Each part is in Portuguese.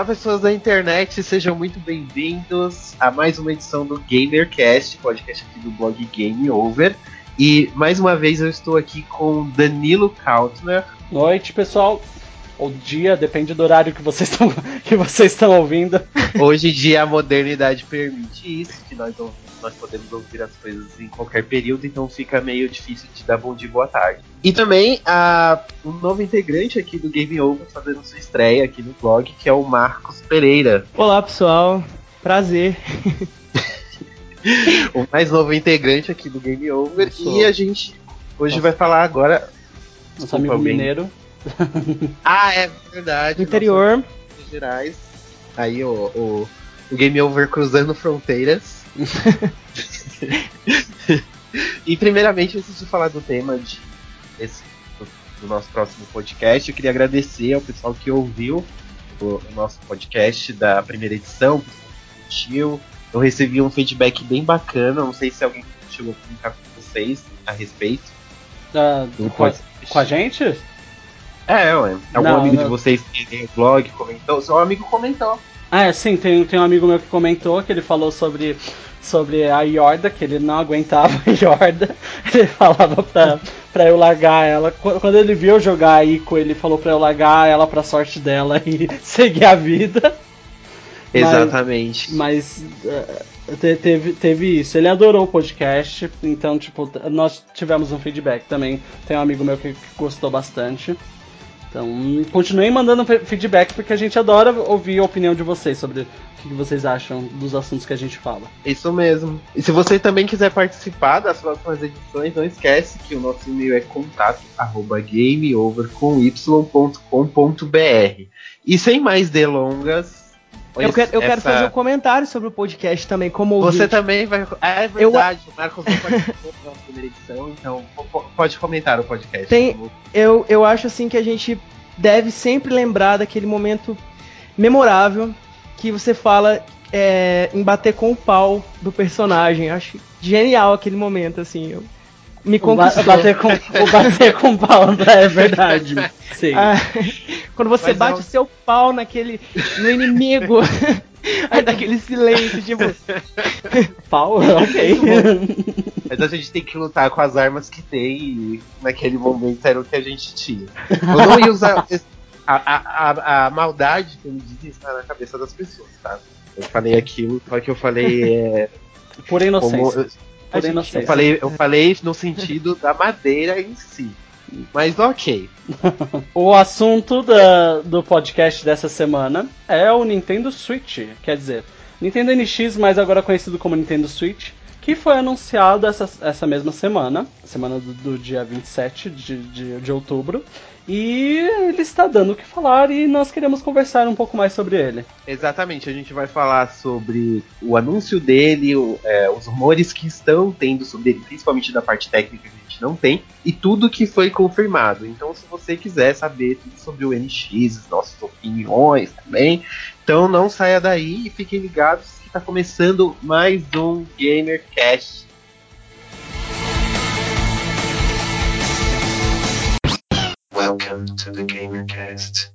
Olá, pessoas da internet, sejam muito bem-vindos a mais uma edição do GamerCast, podcast aqui do blog Game Over. E mais uma vez eu estou aqui com Danilo Kautner. Noite, pessoal. Ou dia, depende do horário que vocês estão que vocês estão ouvindo. Hoje em dia a modernidade permite isso, que nós, nós podemos ouvir as coisas em qualquer período, então fica meio difícil de dar bom dia boa tarde. E também a, um novo integrante aqui do Game Over fazendo sua estreia aqui no blog, que é o Marcos Pereira. Olá pessoal, prazer. o mais novo integrante aqui do Game Over. E a gente hoje Nossa. vai falar agora. Nosso amigo alguém. mineiro. ah, é verdade. Interior. Minas Gerais. Aí o, o, o Game Over cruzando fronteiras. e primeiramente, antes de falar do tema de, desse, do, do, nosso próximo podcast, eu queria agradecer ao pessoal que ouviu o, o nosso podcast da primeira edição, que curtiu. Eu recebi um feedback bem bacana, não sei se alguém chegou a comentar com vocês a respeito. Uh, com, com a gente? É, ué. Algum não, amigo não. de vocês que tem blog comentou? Seu amigo comentou. Ah, é, sim, tem, tem um amigo meu que comentou que ele falou sobre, sobre a Yorda, que ele não aguentava a Yorda. Ele falava pra, pra eu largar ela. Quando ele viu eu jogar a Ico, ele falou pra eu largar ela pra sorte dela e seguir a vida. Exatamente. Mas, mas uh, teve, teve isso. Ele adorou o podcast, então, tipo, nós tivemos um feedback também. Tem um amigo meu que gostou bastante. Então, continuem mandando feedback porque a gente adora ouvir a opinião de vocês sobre o que vocês acham dos assuntos que a gente fala. Isso mesmo. E se você também quiser participar das próximas edições, não esquece que o nosso e-mail é contato@gameover.com.br. E sem mais delongas, eu quero, eu essa... quero fazer um comentário sobre o podcast também, como ouvinte. Você também vai. É verdade, eu... o Marcos não participou da primeira edição, então pode comentar o podcast. Tem, eu, eu acho assim que a gente deve sempre lembrar daquele momento memorável que você fala é, em bater com o pau do personagem. Acho genial aquele momento, assim. Eu, me conquistou. O bater com, o bater com pau, é verdade. Sim. Ah, quando você Mas bate não... o seu pau naquele. no inimigo. Aí daquele silêncio, tipo. pau? Ok. Mas a gente tem que lutar com as armas que tem e naquele momento era o que a gente tinha. Eu não ia usar. A, a, a, a maldade, como dizem, está na cabeça das pessoas, tá? Eu falei aquilo, só que eu falei. É, Por inocência. Como, por inocência. Eu falei, eu falei no sentido da madeira em si. Mas ok. o assunto da, do podcast dessa semana é o Nintendo Switch. Quer dizer, Nintendo NX, mas agora conhecido como Nintendo Switch, que foi anunciado essa, essa mesma semana, semana do, do dia 27 de, de, de outubro. E ele está dando o que falar e nós queremos conversar um pouco mais sobre ele. Exatamente, a gente vai falar sobre o anúncio dele, o, é, os rumores que estão tendo sobre ele, principalmente da parte técnica que a gente não tem, e tudo que foi confirmado. Então, se você quiser saber tudo sobre o NX, nossas opiniões também, então não saia daí e fiquem ligados que está começando mais um GamerCast Welcome to the GamerCast.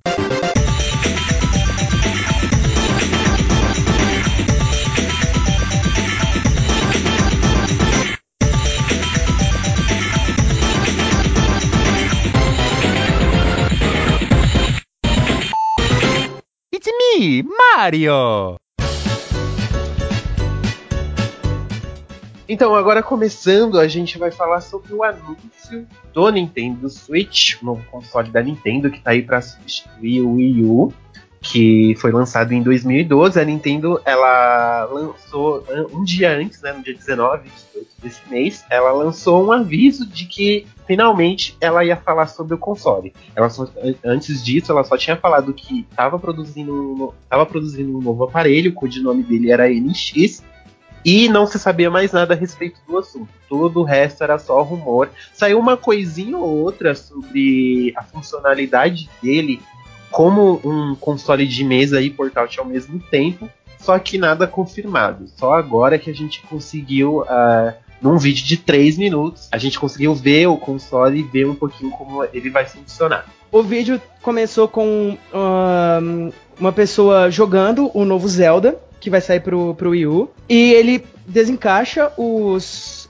It's me, Mario! Então, agora começando, a gente vai falar sobre o anúncio do Nintendo Switch, o novo console da Nintendo que está aí para substituir o Wii U, que foi lançado em 2012. A Nintendo, ela lançou um dia antes, né, no dia 19 desse mês, ela lançou um aviso de que finalmente ela ia falar sobre o console. Ela só, antes disso, ela só tinha falado que estava produzindo, tava produzindo um novo aparelho, cujo nome dele era NX, e não se sabia mais nada a respeito do assunto. Todo o resto era só rumor. Saiu uma coisinha ou outra sobre a funcionalidade dele como um console de mesa e portátil ao mesmo tempo, só que nada confirmado. Só agora que a gente conseguiu uh, num vídeo de 3 minutos, a gente conseguiu ver o console e ver um pouquinho como ele vai funcionar. O vídeo começou com um, uma pessoa jogando o novo Zelda, que vai sair pro, pro Wii U, e ele desencaixa os,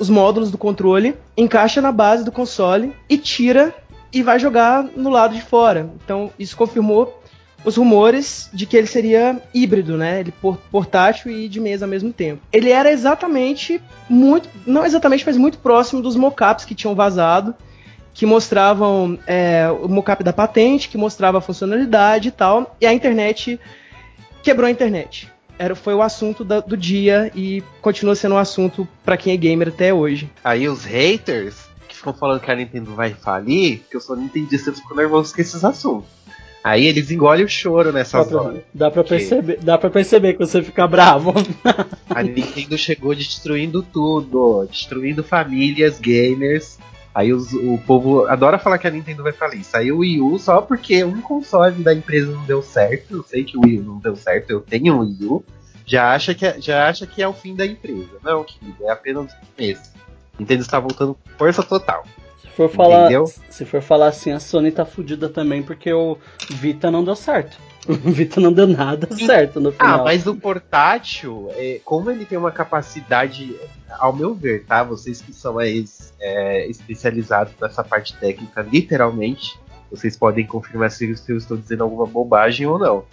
os módulos do controle, encaixa na base do console e tira e vai jogar no lado de fora. Então isso confirmou os rumores de que ele seria híbrido, né? Ele portátil e de mesa ao mesmo tempo. Ele era exatamente muito, não exatamente, mas muito próximo dos mockups que tinham vazado, que mostravam é, o mockup da patente, que mostrava a funcionalidade e tal. E a internet quebrou a internet. Era, foi o assunto da, do dia e continua sendo um assunto para quem é gamer até hoje. Aí os haters ficam falando que a Nintendo vai falir, que eu não entendi, você ficou nervoso com esses assuntos. Aí eles engolem o choro nessa dá pra, Dá pra, perceber, dá pra perceber que você fica bravo. a Nintendo chegou destruindo tudo, destruindo famílias, gamers. Aí os, o povo adora falar que a Nintendo vai falir. Saiu o Wii U só porque um console da empresa não deu certo. Eu sei que o Wii U não deu certo, eu tenho um Wii U. Já acha que é, já acha que é o fim da empresa. Não, querido, é apenas um começo. Nintendo está voltando com força total for falar, se for falar assim, a Sony tá fudida também porque o Vita não deu certo. O Vita não deu nada certo no ah, final. Ah, mas o portátil, é, como ele tem uma capacidade, ao meu ver, tá? Vocês que são mais é, especializados nessa parte técnica, literalmente, vocês podem confirmar se, se eu estou dizendo alguma bobagem ou não.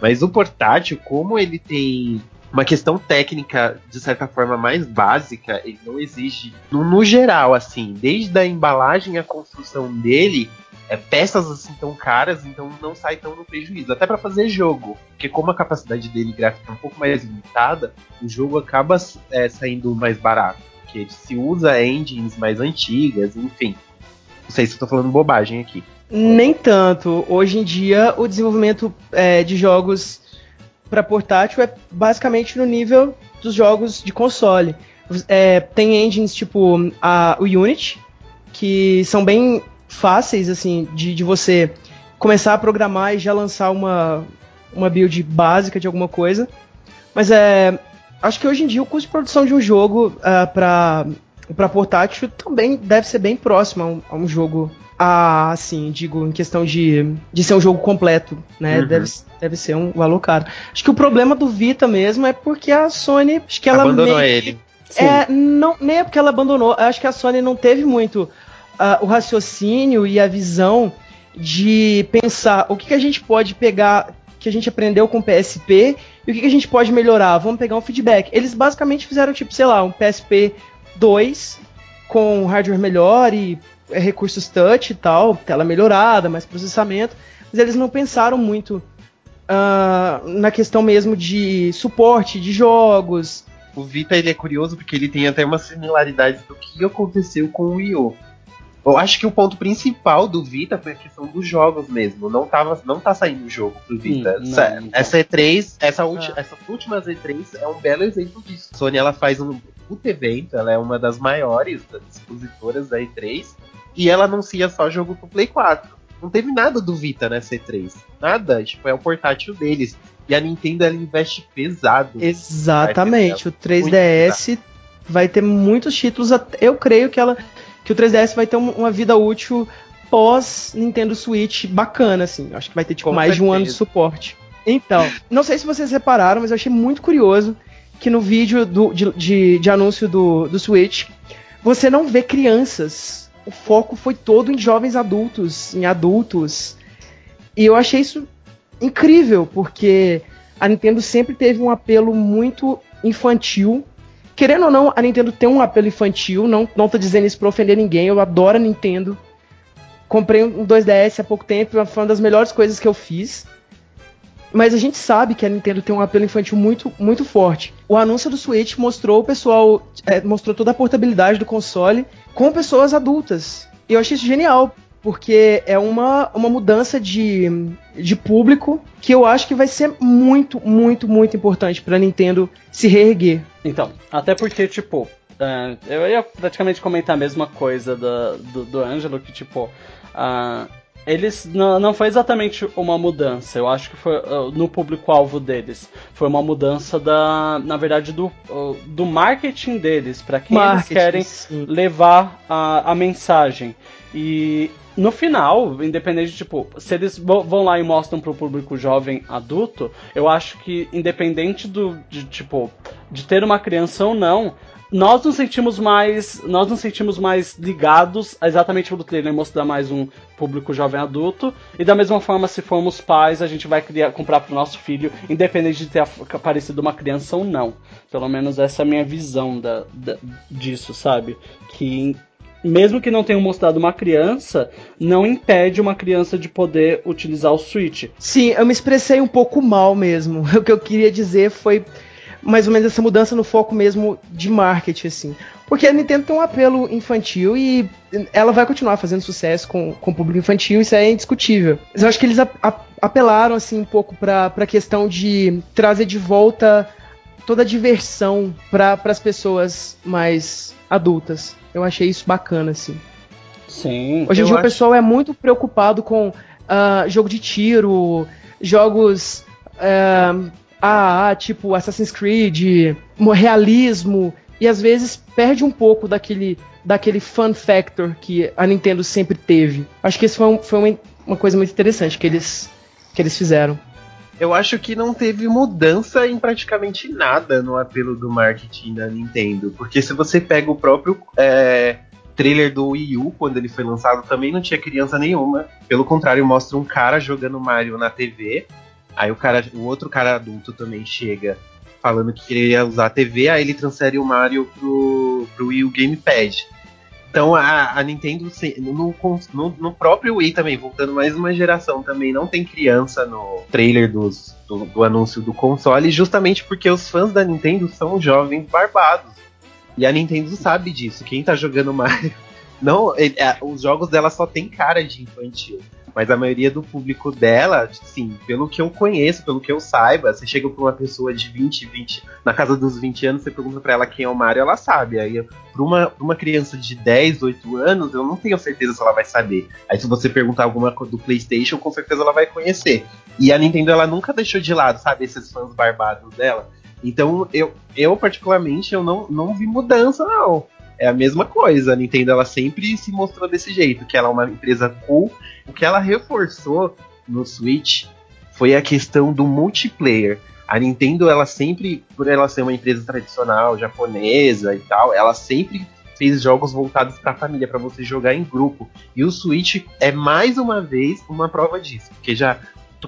Mas o portátil, como ele tem uma questão técnica, de certa forma, mais básica, ele não exige, no, no geral, assim, desde a embalagem à construção dele, é, peças assim tão caras, então não sai tão no prejuízo. Até para fazer jogo, porque como a capacidade dele gráfica é um pouco mais limitada, o jogo acaba é, saindo mais barato, porque se usa engines mais antigas, enfim. Não sei se eu tô falando bobagem aqui. Nem tanto. Hoje em dia, o desenvolvimento é, de jogos para portátil é basicamente no nível dos jogos de console. É, tem engines tipo a, o Unity, que são bem fáceis assim de, de você começar a programar e já lançar uma, uma build básica de alguma coisa. Mas é, acho que hoje em dia o custo de produção de um jogo uh, para para portátil também deve ser bem próximo a um, a um jogo a, assim, digo, em questão de, de ser um jogo completo, né? Uhum. Deve, deve ser um valor caro. Acho que o problema do Vita mesmo é porque a Sony, acho que ela abandonou meio, ele. É, não, nem é porque ela abandonou, acho que a Sony não teve muito uh, o raciocínio e a visão de pensar o que, que a gente pode pegar que a gente aprendeu com o PSP e o que, que a gente pode melhorar. Vamos pegar um feedback. Eles basicamente fizeram tipo, sei lá, um PSP 2 com hardware melhor e é, recursos touch e tal, tela melhorada, mais processamento, mas eles não pensaram muito uh, na questão mesmo de suporte de jogos. O Vita ele é curioso porque ele tem até uma similaridade do que aconteceu com o Wii U. Eu acho que o ponto principal do Vita foi a questão dos jogos mesmo. Não, tava, não tá saindo o jogo pro Vita. Hum, essa, não, essa E3, essa ah. essas últimas E3 é um belo exemplo disso. A Sony ela faz um puto evento, ela é uma das maiores das expositoras da E3 e ela anuncia só jogo pro Play 4. Não teve nada do Vita nessa E3. Nada, tipo, é o portátil deles. E a Nintendo ela investe pesado. Exatamente. O 3DS vai ter muitos títulos. Eu creio que ela que o 3DS vai ter uma vida útil pós Nintendo Switch bacana, assim. Acho que vai ter tipo Com mais certeza. de um ano de suporte. Então, não sei se vocês repararam, mas eu achei muito curioso que no vídeo do, de, de, de anúncio do, do Switch você não vê crianças o foco foi todo em jovens adultos, em adultos. E eu achei isso incrível, porque a Nintendo sempre teve um apelo muito infantil. Querendo ou não, a Nintendo tem um apelo infantil, não, não tô dizendo isso pra ofender ninguém, eu adoro a Nintendo. Comprei um 2DS há pouco tempo, foi uma das melhores coisas que eu fiz. Mas a gente sabe que a Nintendo tem um apelo infantil muito, muito forte. O anúncio do Switch mostrou o pessoal, é, mostrou toda a portabilidade do console com pessoas adultas. E eu achei isso genial, porque é uma, uma mudança de, de público que eu acho que vai ser muito, muito, muito importante para a Nintendo se reerguer. Então, até porque, tipo, uh, eu ia praticamente comentar a mesma coisa do, do, do Angelo, que, tipo, uh, eles não, não foi exatamente uma mudança. Eu acho que foi uh, no público-alvo deles. Foi uma mudança da, na verdade, do, uh, do marketing deles, para quem marketing, eles querem sim. levar a, a mensagem. E no final, independente, tipo, se eles vão lá e mostram pro público jovem adulto, eu acho que independente do, de, tipo, de ter uma criança ou não, nós nos sentimos mais nós nos sentimos mais ligados exatamente pelo trailer mostrar mais um público jovem adulto e da mesma forma se formos pais a gente vai criar, comprar pro nosso filho independente de ter aparecido uma criança ou não pelo menos essa é a minha visão da, da disso sabe que mesmo que não tenham mostrado uma criança, não impede uma criança de poder utilizar o Switch. Sim, eu me expressei um pouco mal mesmo. O que eu queria dizer foi mais ou menos essa mudança no foco mesmo de marketing, assim. Porque a Nintendo tem um apelo infantil e ela vai continuar fazendo sucesso com, com o público infantil, isso é indiscutível. Mas eu acho que eles a, a, apelaram, assim, um pouco pra, pra questão de trazer de volta toda a diversão para as pessoas mais adultas. Eu achei isso bacana, assim. Sim. Hoje em dia acho... o pessoal é muito preocupado com uh, jogo de tiro, jogos. Uh, ah, tipo Assassin's Creed, realismo, e às vezes perde um pouco daquele, daquele fun factor que a Nintendo sempre teve. Acho que isso foi, um, foi uma, uma coisa muito interessante que eles, que eles fizeram. Eu acho que não teve mudança em praticamente nada no apelo do marketing da Nintendo. Porque se você pega o próprio é, trailer do Wii U, quando ele foi lançado, também não tinha criança nenhuma. Pelo contrário, mostra um cara jogando Mario na TV Aí o cara, o outro cara adulto também chega falando que queria usar a TV, aí ele transfere o Mario pro, pro Wii U Gamepad. Então a, a Nintendo no, no, no, próprio Wii também, voltando mais uma geração, também não tem criança no trailer dos, do, do anúncio do console, justamente porque os fãs da Nintendo são jovens barbados. E a Nintendo sabe disso. Quem tá jogando Mario. Não, ele, é, os jogos dela só tem cara de infantil. Mas a maioria do público dela, sim, pelo que eu conheço, pelo que eu saiba, você chega pra uma pessoa de 20, 20, na casa dos 20 anos, você pergunta para ela quem é o Mario, ela sabe. Aí, pra uma, pra uma criança de 10, 8 anos, eu não tenho certeza se ela vai saber. Aí, se você perguntar alguma coisa do PlayStation, com certeza ela vai conhecer. E a Nintendo, ela nunca deixou de lado, sabe, esses fãs barbados dela. Então, eu, eu particularmente, eu não, não vi mudança, não é a mesma coisa. A Nintendo ela sempre se mostrou desse jeito, que ela é uma empresa cool. O que ela reforçou no Switch foi a questão do multiplayer. A Nintendo, ela sempre, por ela ser uma empresa tradicional, japonesa e tal, ela sempre fez jogos voltados para a família, para você jogar em grupo. E o Switch é mais uma vez uma prova disso, porque já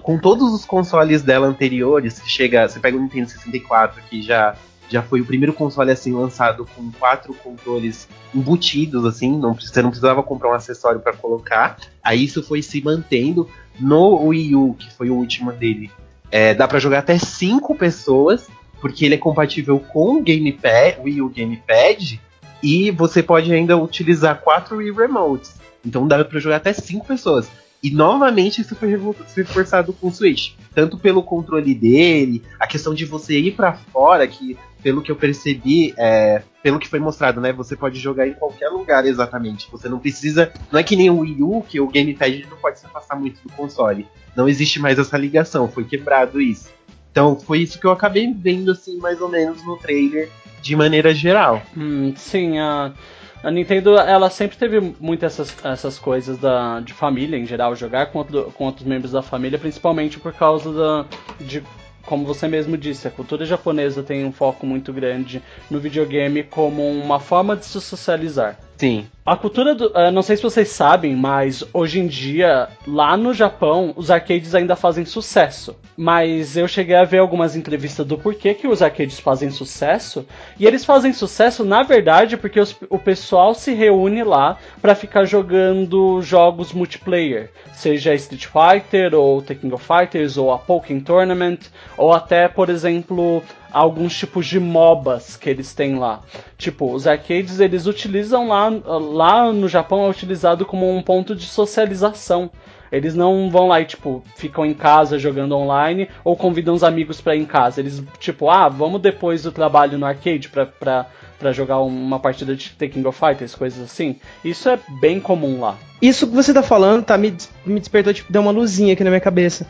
com todos os consoles dela anteriores, chega, você pega o Nintendo 64 que já já foi o primeiro console assim lançado com quatro controles embutidos assim, não você não precisava comprar um acessório para colocar. Aí isso foi se mantendo no Wii U, que foi o último dele. É, dá para jogar até cinco pessoas, porque ele é compatível com o Gamepad, Wii U Gamepad, e você pode ainda utilizar quatro Wii Remotes. Então dá para jogar até cinco pessoas. E novamente isso foi reforçado com o Switch. Tanto pelo controle dele, a questão de você ir para fora, que pelo que eu percebi, é, pelo que foi mostrado, né? Você pode jogar em qualquer lugar exatamente. Você não precisa. Não é que nem o Wii U, que o Gamepad não pode se afastar muito do console. Não existe mais essa ligação, foi quebrado isso. Então foi isso que eu acabei vendo, assim, mais ou menos no trailer, de maneira geral. Hum, sim, a. A Nintendo, ela sempre teve muitas essas, essas coisas da, de família em geral, jogar com, outro, com outros membros da família, principalmente por causa da, de como você mesmo disse, a cultura japonesa tem um foco muito grande no videogame como uma forma de se socializar. Sim. A cultura do. Uh, não sei se vocês sabem, mas hoje em dia, lá no Japão, os arcades ainda fazem sucesso. Mas eu cheguei a ver algumas entrevistas do porquê que os arcades fazem sucesso. E eles fazem sucesso, na verdade, porque os, o pessoal se reúne lá para ficar jogando jogos multiplayer. Seja Street Fighter, ou Tekken of Fighters, ou a Pokémon Tournament, ou até, por exemplo, alguns tipos de MOBAs que eles têm lá. Tipo, os arcades eles utilizam lá, lá no Japão é utilizado como um ponto de socialização. Eles não vão lá e, tipo, ficam em casa jogando online ou convidam os amigos pra ir em casa. Eles, tipo, ah, vamos depois do trabalho no arcade pra, pra, pra jogar uma partida de The King of Fighters, coisas assim. Isso é bem comum lá. Isso que você tá falando, tá, me, me despertou, tipo, deu uma luzinha aqui na minha cabeça.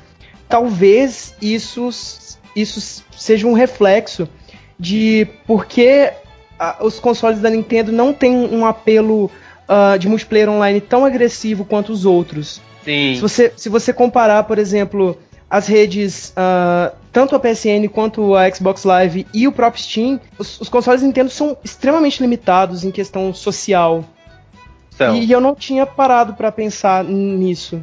Talvez isso, isso seja um reflexo de por que os consoles da Nintendo não têm um apelo uh, de multiplayer online tão agressivo quanto os outros. Sim. Se você, se você comparar, por exemplo, as redes, uh, tanto a PSN quanto a Xbox Live e o próprio Steam, os, os consoles Nintendo são extremamente limitados em questão social. E eu não tinha parado para pensar nisso.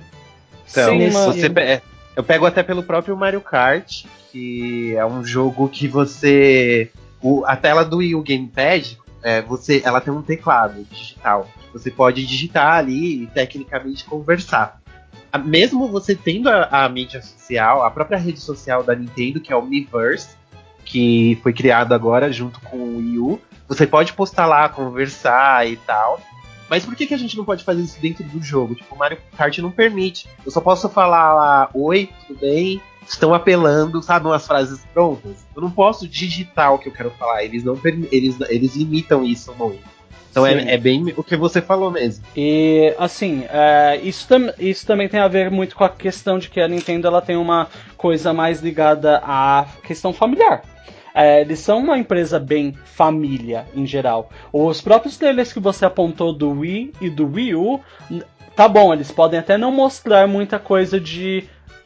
então Sim, você pe- eu pego até pelo próprio Mario Kart, que é um jogo que você. O- a tela do Wii U Gamepad, é, você, ela tem um teclado digital. Você pode digitar ali e tecnicamente conversar. A- Mesmo você tendo a, a mídia social, a própria rede social da Nintendo, que é o Miiverse, que foi criado agora junto com o Wii U, você pode postar lá, conversar e tal. Mas por que, que a gente não pode fazer isso dentro do jogo? Tipo, o Mario Kart não permite. Eu só posso falar lá, oi, tudo bem? Estão apelando, sabe, umas frases prontas. Eu não posso digitar o que eu quero falar. Eles não eles, eles limitam isso muito. Então é, é bem o que você falou mesmo. E assim, é, isso, tam- isso também tem a ver muito com a questão de que a Nintendo ela tem uma coisa mais ligada à questão familiar. É, eles são uma empresa bem família em geral. Os próprios trailers que você apontou do Wii e do Wii U, tá bom, eles podem até não mostrar muita coisa de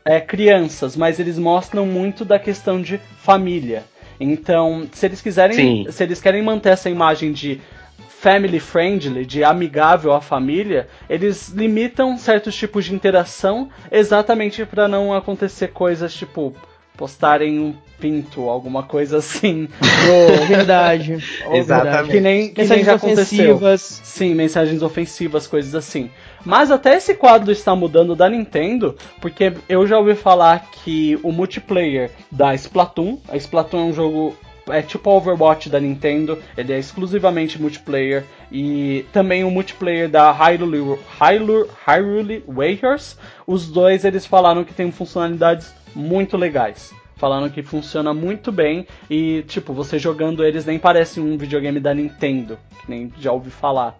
é, crianças, mas eles mostram muito da questão de família. Então, se eles quiserem, Sim. se eles querem manter essa imagem de family friendly, de amigável à família, eles limitam certos tipos de interação exatamente para não acontecer coisas tipo postarem um pinto, alguma coisa assim. no- Verdade. Exatamente. que nem, que nem Mensagens já aconteceu. ofensivas. Sim, mensagens ofensivas, coisas assim. Mas até esse quadro está mudando da Nintendo, porque eu já ouvi falar que o multiplayer da Splatoon, a Splatoon é um jogo é tipo Overwatch da Nintendo, ele é exclusivamente multiplayer e também o multiplayer da Hyrule, Hyrule, Hyrule Warriors, os dois eles falaram que tem funcionalidades muito legais. Falaram que funciona muito bem e, tipo, você jogando eles nem parece um videogame da Nintendo, que nem já ouvi falar.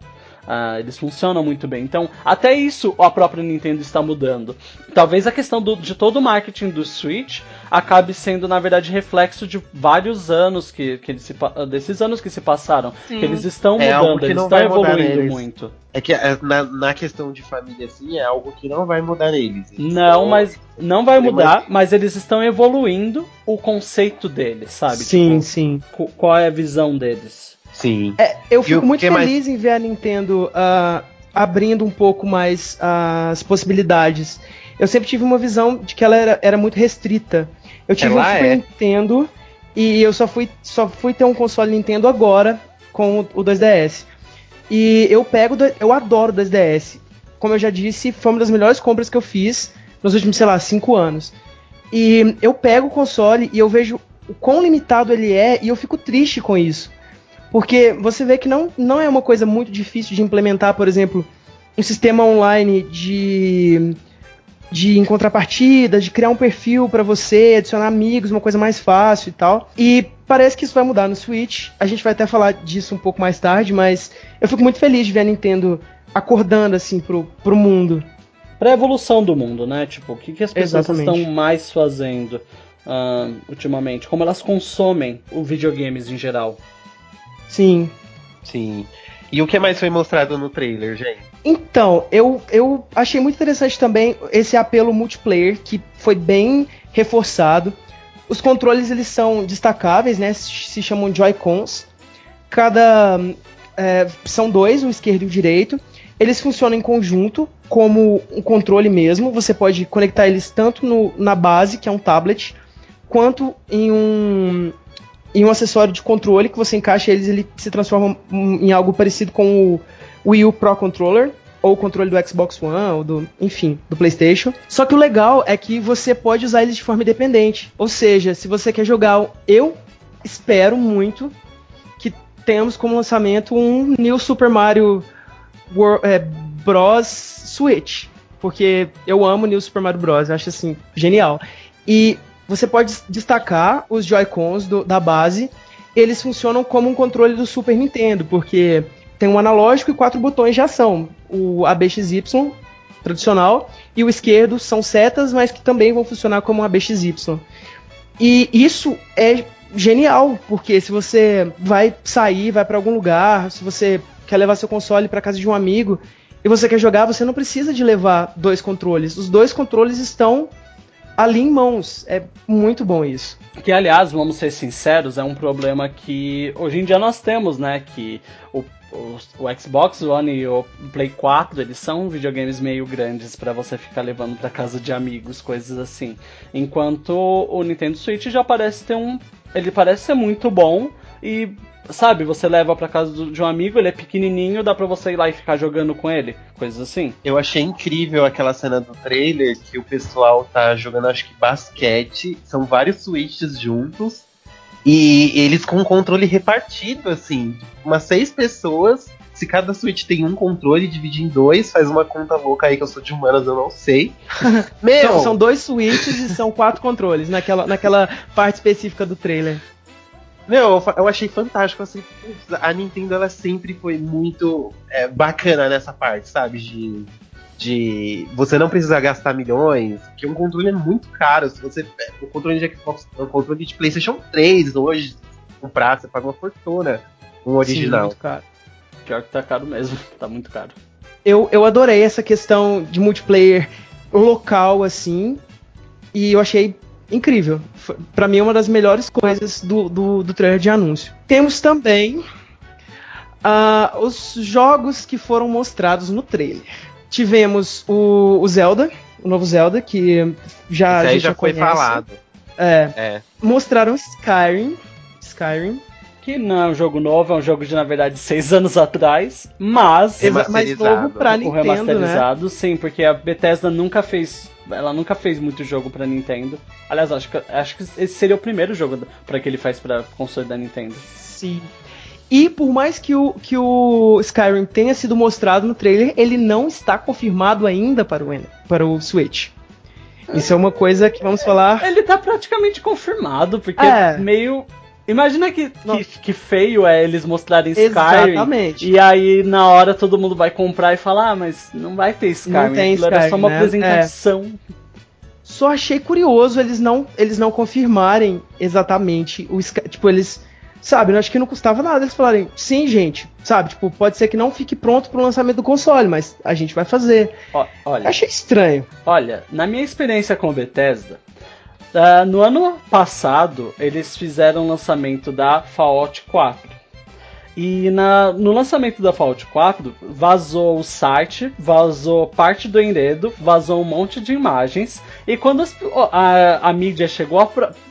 Ah, eles funcionam muito bem. Então, até isso a própria Nintendo está mudando. Talvez a questão do- de todo o marketing do Switch acabe sendo, na verdade, reflexo de vários anos que, que eles se, desses anos que se passaram. Que eles estão É mudando, eles estão evoluindo muito. É que é, na, na questão de família, assim, é algo que não vai mudar eles. Eles Não, estão- mas não vai mudar, mas eles estão evoluindo o conceito deles, sabe? Sim, Tipo, sim. qu- qual é a visão deles? Sim. É, eu fico muito que mais- feliz em ver a Nintendo ah, abrindo um pouco mais as possibilidades. Eu sempre tive uma visão de que ela era, era muito restrita. Eu tive Ela um Super é. Nintendo e eu só fui, só fui ter um console Nintendo agora com o, o 2DS. E eu pego, eu adoro o 2DS. Como eu já disse, foi uma das melhores compras que eu fiz nos últimos, sei lá, cinco anos. E eu pego o console e eu vejo o quão limitado ele é e eu fico triste com isso. Porque você vê que não, não é uma coisa muito difícil de implementar, por exemplo, um sistema online de, de encontrar partidas, de criar um perfil para você, adicionar amigos, uma coisa mais fácil e tal. E parece que isso vai mudar no Switch. A gente vai até falar disso um pouco mais tarde, mas eu fico muito feliz de ver a Nintendo acordando assim pro, pro mundo. Pra evolução do mundo, né? Tipo, o que, que as pessoas Exatamente. estão mais fazendo ah, ultimamente? Como elas consomem os videogames em geral? Sim. Sim. E o que mais foi mostrado no trailer, gente? Então, eu, eu achei muito interessante também esse apelo multiplayer, que foi bem reforçado. Os controles, eles são destacáveis, né? Se chamam Joy-Cons. Cada... é, são dois, o esquerdo e o direito. Eles funcionam em conjunto, como um controle mesmo. Você pode conectar eles tanto no- na base, que é um tablet, quanto em um, em um acessório de controle que você encaixa eles, ele se transforma em algo parecido com o Wii U Pro Controller ou o controle do Xbox One, ou do, enfim, do PlayStation. Só que o legal é que você pode usar eles de forma independente. Ou seja, se você quer jogar, eu espero muito que temos como lançamento um New Super Mario Wor- é, Bros Switch. porque eu amo New Super Mario Bros. Eu acho assim, genial. E você pode destacar os Joy-Cons da base, eles funcionam como um controle do Super Nintendo, porque tem um analógico e quatro botões de ação. O ABXY tradicional e o esquerdo são setas, mas que também vão funcionar como um ABXY. E isso é genial, porque se você vai sair, vai para algum lugar, se você quer levar seu console para casa de um amigo e você quer jogar, você não precisa de levar dois controles. Os dois controles estão ali em mãos. É muito bom isso. Que, aliás, vamos ser sinceros, é um problema que hoje em dia nós temos, né? Que o, o, Xbox One e o Play 4, eles são videogames meio grandes para você ficar levando para casa de amigos, coisas assim. Enquanto o Nintendo Switch já parece ter um. Ele parece ser muito bom e sabe, você leva para casa de um amigo, ele é pequenininho, dá para você ir lá e ficar jogando com ele, coisas assim. Eu achei incrível aquela cena do trailer que o pessoal tá jogando, acho que basquete, são vários switches juntos e eles com controle repartido, assim, umas seis pessoas. Se cada Switch tem um controle, divide em dois, faz uma conta louca aí que eu sou de humanas, eu não sei. Meu! São dois Switches e são quatro controles naquela, naquela parte específica do trailer. Meu, eu achei fantástico. Assim, a Nintendo ela sempre foi muito é, bacana nessa parte, sabe? De, de você não precisar gastar milhões, porque um controle é muito caro. Se você o controle de Xbox, o controle de PlayStation 3 hoje comprar, você paga uma fortuna um original. Sim, muito caro. Pior que tá caro mesmo, tá muito caro. Eu, eu adorei essa questão de multiplayer local assim, e eu achei incrível. Para mim é uma das melhores coisas do, do, do trailer de anúncio. Temos também uh, os jogos que foram mostrados no trailer. Tivemos o, o Zelda, o novo Zelda, que já, já, já foi falado. É, é. Mostraram Skyrim. Skyrim. Que não é um jogo novo, é um jogo de, na verdade, seis anos atrás, mas... Mais novo pra Nintendo, o remasterizado, né? sim, porque a Bethesda nunca fez ela nunca fez muito jogo para Nintendo. Aliás, acho que, acho que esse seria o primeiro jogo para que ele faz para console da Nintendo. Sim. E por mais que o, que o Skyrim tenha sido mostrado no trailer, ele não está confirmado ainda para o, para o Switch. Isso é uma coisa que vamos falar. Ele está praticamente confirmado, porque é. meio Imagina que, que, que, feio é eles mostrarem Skyrim. Exatamente. E aí, na hora, todo mundo vai comprar e falar, ah, mas não vai ter Skyrim. Não tem Skyrim, era só uma né? apresentação. É. Só achei curioso eles não, eles não confirmarem exatamente o Skyrim. Tipo, eles. Sabe, eu acho que não custava nada eles falarem, sim, gente, sabe? Tipo, pode ser que não fique pronto pro lançamento do console, mas a gente vai fazer. olha, achei estranho. Olha, na minha experiência com Bethesda, Uh, no ano passado, eles fizeram o lançamento da Fallout 4. E na, no lançamento da Fallout 4, vazou o site, vazou parte do enredo, vazou um monte de imagens. E quando as, a, a mídia chegou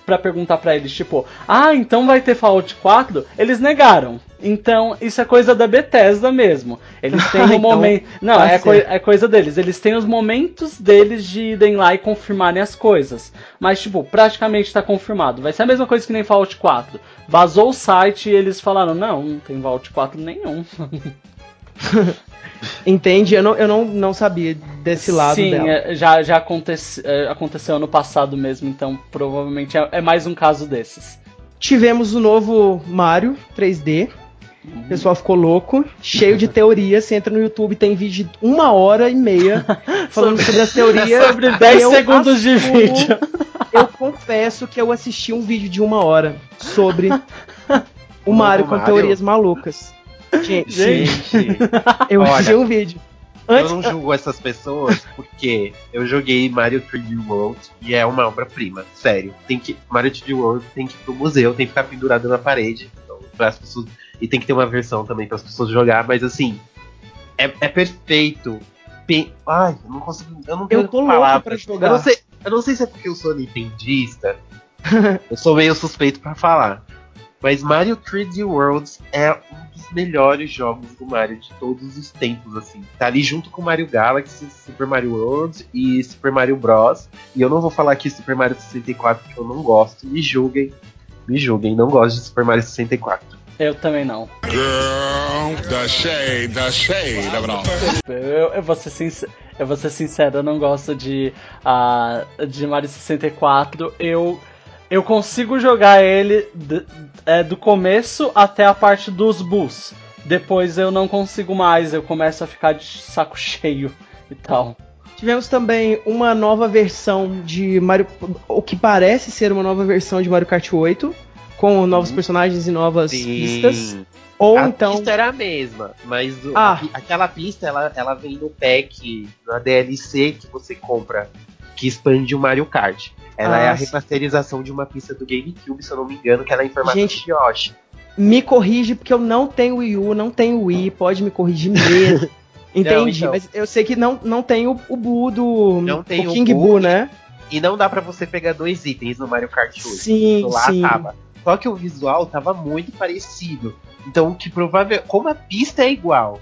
para perguntar para eles, tipo, ah, então vai ter Fallout 4, eles negaram. Então, isso é coisa da Bethesda mesmo. Eles têm um então, momento. Não, é, coi é, coisa deles. Eles têm os momentos deles de irem lá e confirmarem as coisas. Mas, tipo, praticamente está confirmado. Vai ser a mesma coisa que nem Fallout 4. Vazou o site e eles falaram: não, não tem Fallout 4 nenhum. Entende? Eu, não, eu não, não sabia desse lado Sim, dela. É, já, já acontece, é, aconteceu ano passado mesmo, então provavelmente é, é mais um caso desses. Tivemos o novo Mario 3D, o pessoal ficou louco, cheio de teorias. Você entra no YouTube, tem vídeo de uma hora e meia falando sobre, as teorias. Sobre 10 segundos assumo, de vídeo. Eu confesso que eu assisti um vídeo de uma hora sobre o Mario com Mario? teorias malucas. Gente, Gente eu olha, um vídeo. Antes... Eu não julgo essas pessoas porque eu joguei Mario 3D World e é uma obra-prima, sério. Tem que Mario 3D World tem que ir pro museu, tem que ficar pendurado na parede, então, para as pessoas e tem que ter uma versão também para as pessoas jogar, mas assim, é, é perfeito. Pe Ai, eu não consigo. Eu não tenho eu tô palavras. pra jogar. Eu não, sei, eu não sei se é porque eu sou nintendista. eu sou meio suspeito para falar. Mas Mario 3D Worlds é um dos melhores jogos do Mario de todos os tempos, assim. Tá ali junto com Mario Galaxy, Super Mario World e Super Mario Bros. E eu não vou falar aqui Super Mario 64 porque eu não gosto. Me julguem, me julguem, não gosto de Super Mario 64. Eu também não. Girl, the shade, the shade, Eu, eu vou ser sincero. Eu vou ser sincero, eu não gosto de, uh, de Mario 64. Eu, eu consigo jogar ele do, é, do começo até a parte dos bulls. Depois eu não consigo mais, eu começo a ficar de saco cheio e tal. Tivemos também uma nova versão de Mario. O que parece ser uma nova versão de Mario Kart 8, com novos hum. personagens e novas Sim. pistas. Ou a então. A pista era a mesma, mas o, ah. a, aquela pista ela, ela vem no pack, na DLC que você compra, que expande o Mario Kart. Ela ah, é a sim. remasterização de uma pista do GameCube, se eu não me engano, que ela é em formato Gente, de Yoshi. Me corrige, porque eu não tenho Wii U, não tenho Wii, pode me corrigir mesmo. Entendi, não, então, mas eu sei que não, não tem o, o Boo do. Não tem o, o King Boo, né? E não dá para você pegar dois itens no Mario Kart 8. Sim, lá sim. Tava. Só que o visual tava muito parecido. Então, que provável. Como a pista é igual,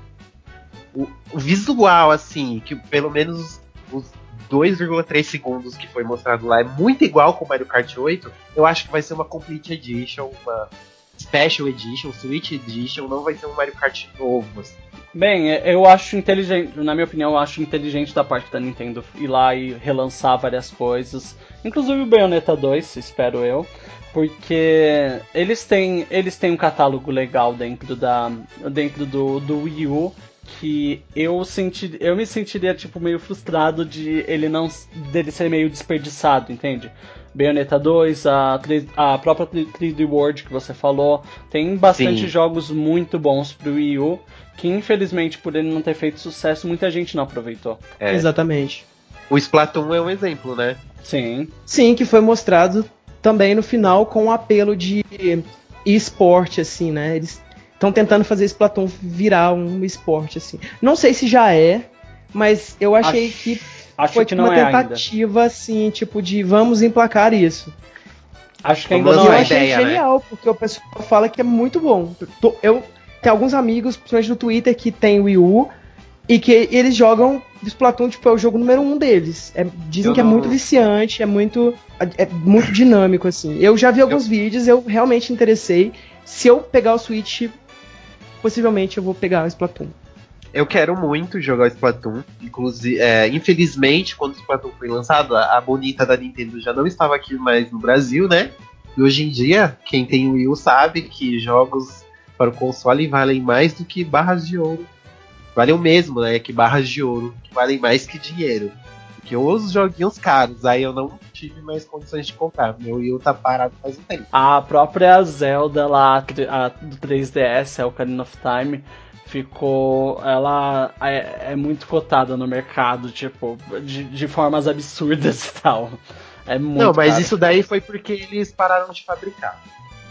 o, o visual, assim, que pelo menos os 2,3 segundos que foi mostrado lá é muito igual com o Mario Kart 8, eu acho que vai ser uma Complete Edition, uma Special Edition, Switch Edition, não vai ser um Mario Kart novo. Assim. Bem, eu acho inteligente, na minha opinião, eu acho inteligente da parte da Nintendo ir lá e relançar várias coisas, inclusive o Bayonetta 2, espero eu, porque eles têm, eles têm um catálogo legal dentro da dentro do, do Wii U que eu senti, eu me sentiria tipo meio frustrado de ele não dele ser meio desperdiçado, entende? Bayonetta 2, a, a própria 3D World que você falou, tem bastante Sim. jogos muito bons pro Wii U, que infelizmente por ele não ter feito sucesso, muita gente não aproveitou. É. Exatamente. O Splatoon é um exemplo, né? Sim. Sim, que foi mostrado também no final com um apelo de esporte, assim, né? Eles estão tentando fazer Splatoon virar um esporte, assim. Não sei se já é, mas eu achei Acho... que Acho foi que não uma é tentativa, ainda. assim, tipo, de vamos emplacar isso. Acho que ainda não eu é. achei ideia, né? genial, né? porque o pessoal fala que é muito bom. Eu tenho alguns amigos, principalmente no Twitter, que tem Wii U e que eles jogam Splatoon, tipo, é o jogo número um deles. É, dizem eu que é muito viciante, é muito, é muito dinâmico, assim. Eu já vi alguns eu... vídeos, eu realmente interessei. Se eu pegar o Switch, possivelmente eu vou pegar o Splatoon. Eu quero muito jogar o Splatoon. Inclusive, é, infelizmente, quando o Splatoon foi lançado, a, a, bonita da Nintendo já não estava aqui mais no Brasil, né? E hoje em dia, quem tem o Wii sabe que jogos para o console valem mais do que barras de ouro. Valem o mesmo, né? Que barras de ouro que valem mais que dinheiro. Porque os joguinhos caros, aí eu não tive mais condições de comprar. Meu Wii U tá parado faz um tempo. A própria Zelda lá, a, do 3DS, é o Ocarina of Time, ficou. Ela é, é, muito cotada no mercado, tipo, de, de formas absurdas e tal. É muito Não, mas caro. isso daí foi porque eles pararam de fabricar.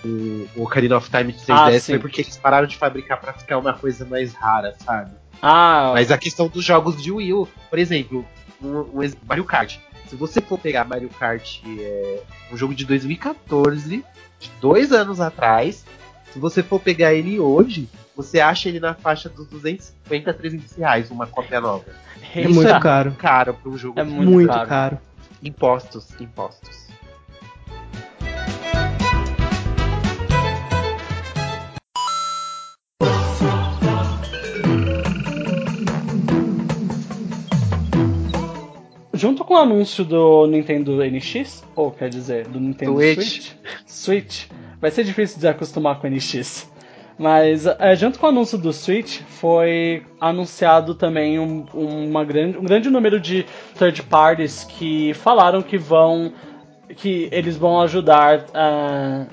O, o Ocarina of Time 3DS ah, foi porque eles pararam de fabricar para ficar uma coisa mais rara, sabe? Ah, mas a questão dos jogos de Wii U, por exemplo, um, um Mario Kart. Se você for pegar Mario Kart, é, um jogo de 2014, de dois anos atrás, se você for pegar ele hoje, você acha ele na faixa dos 250 a 300 reais, uma cópia nova. É Isso muito é caro. caro para um jogo. É muito, muito caro. caro. Impostos, impostos. Junto com o anúncio do Nintendo NX, ou quer dizer, do Nintendo Switch, Switch, Switch vai ser difícil de acostumar com o NX. Mas é, junto com o anúncio do Switch, foi anunciado também um, uma grande, um grande número de third parties que falaram que vão. que eles vão ajudar. Uh,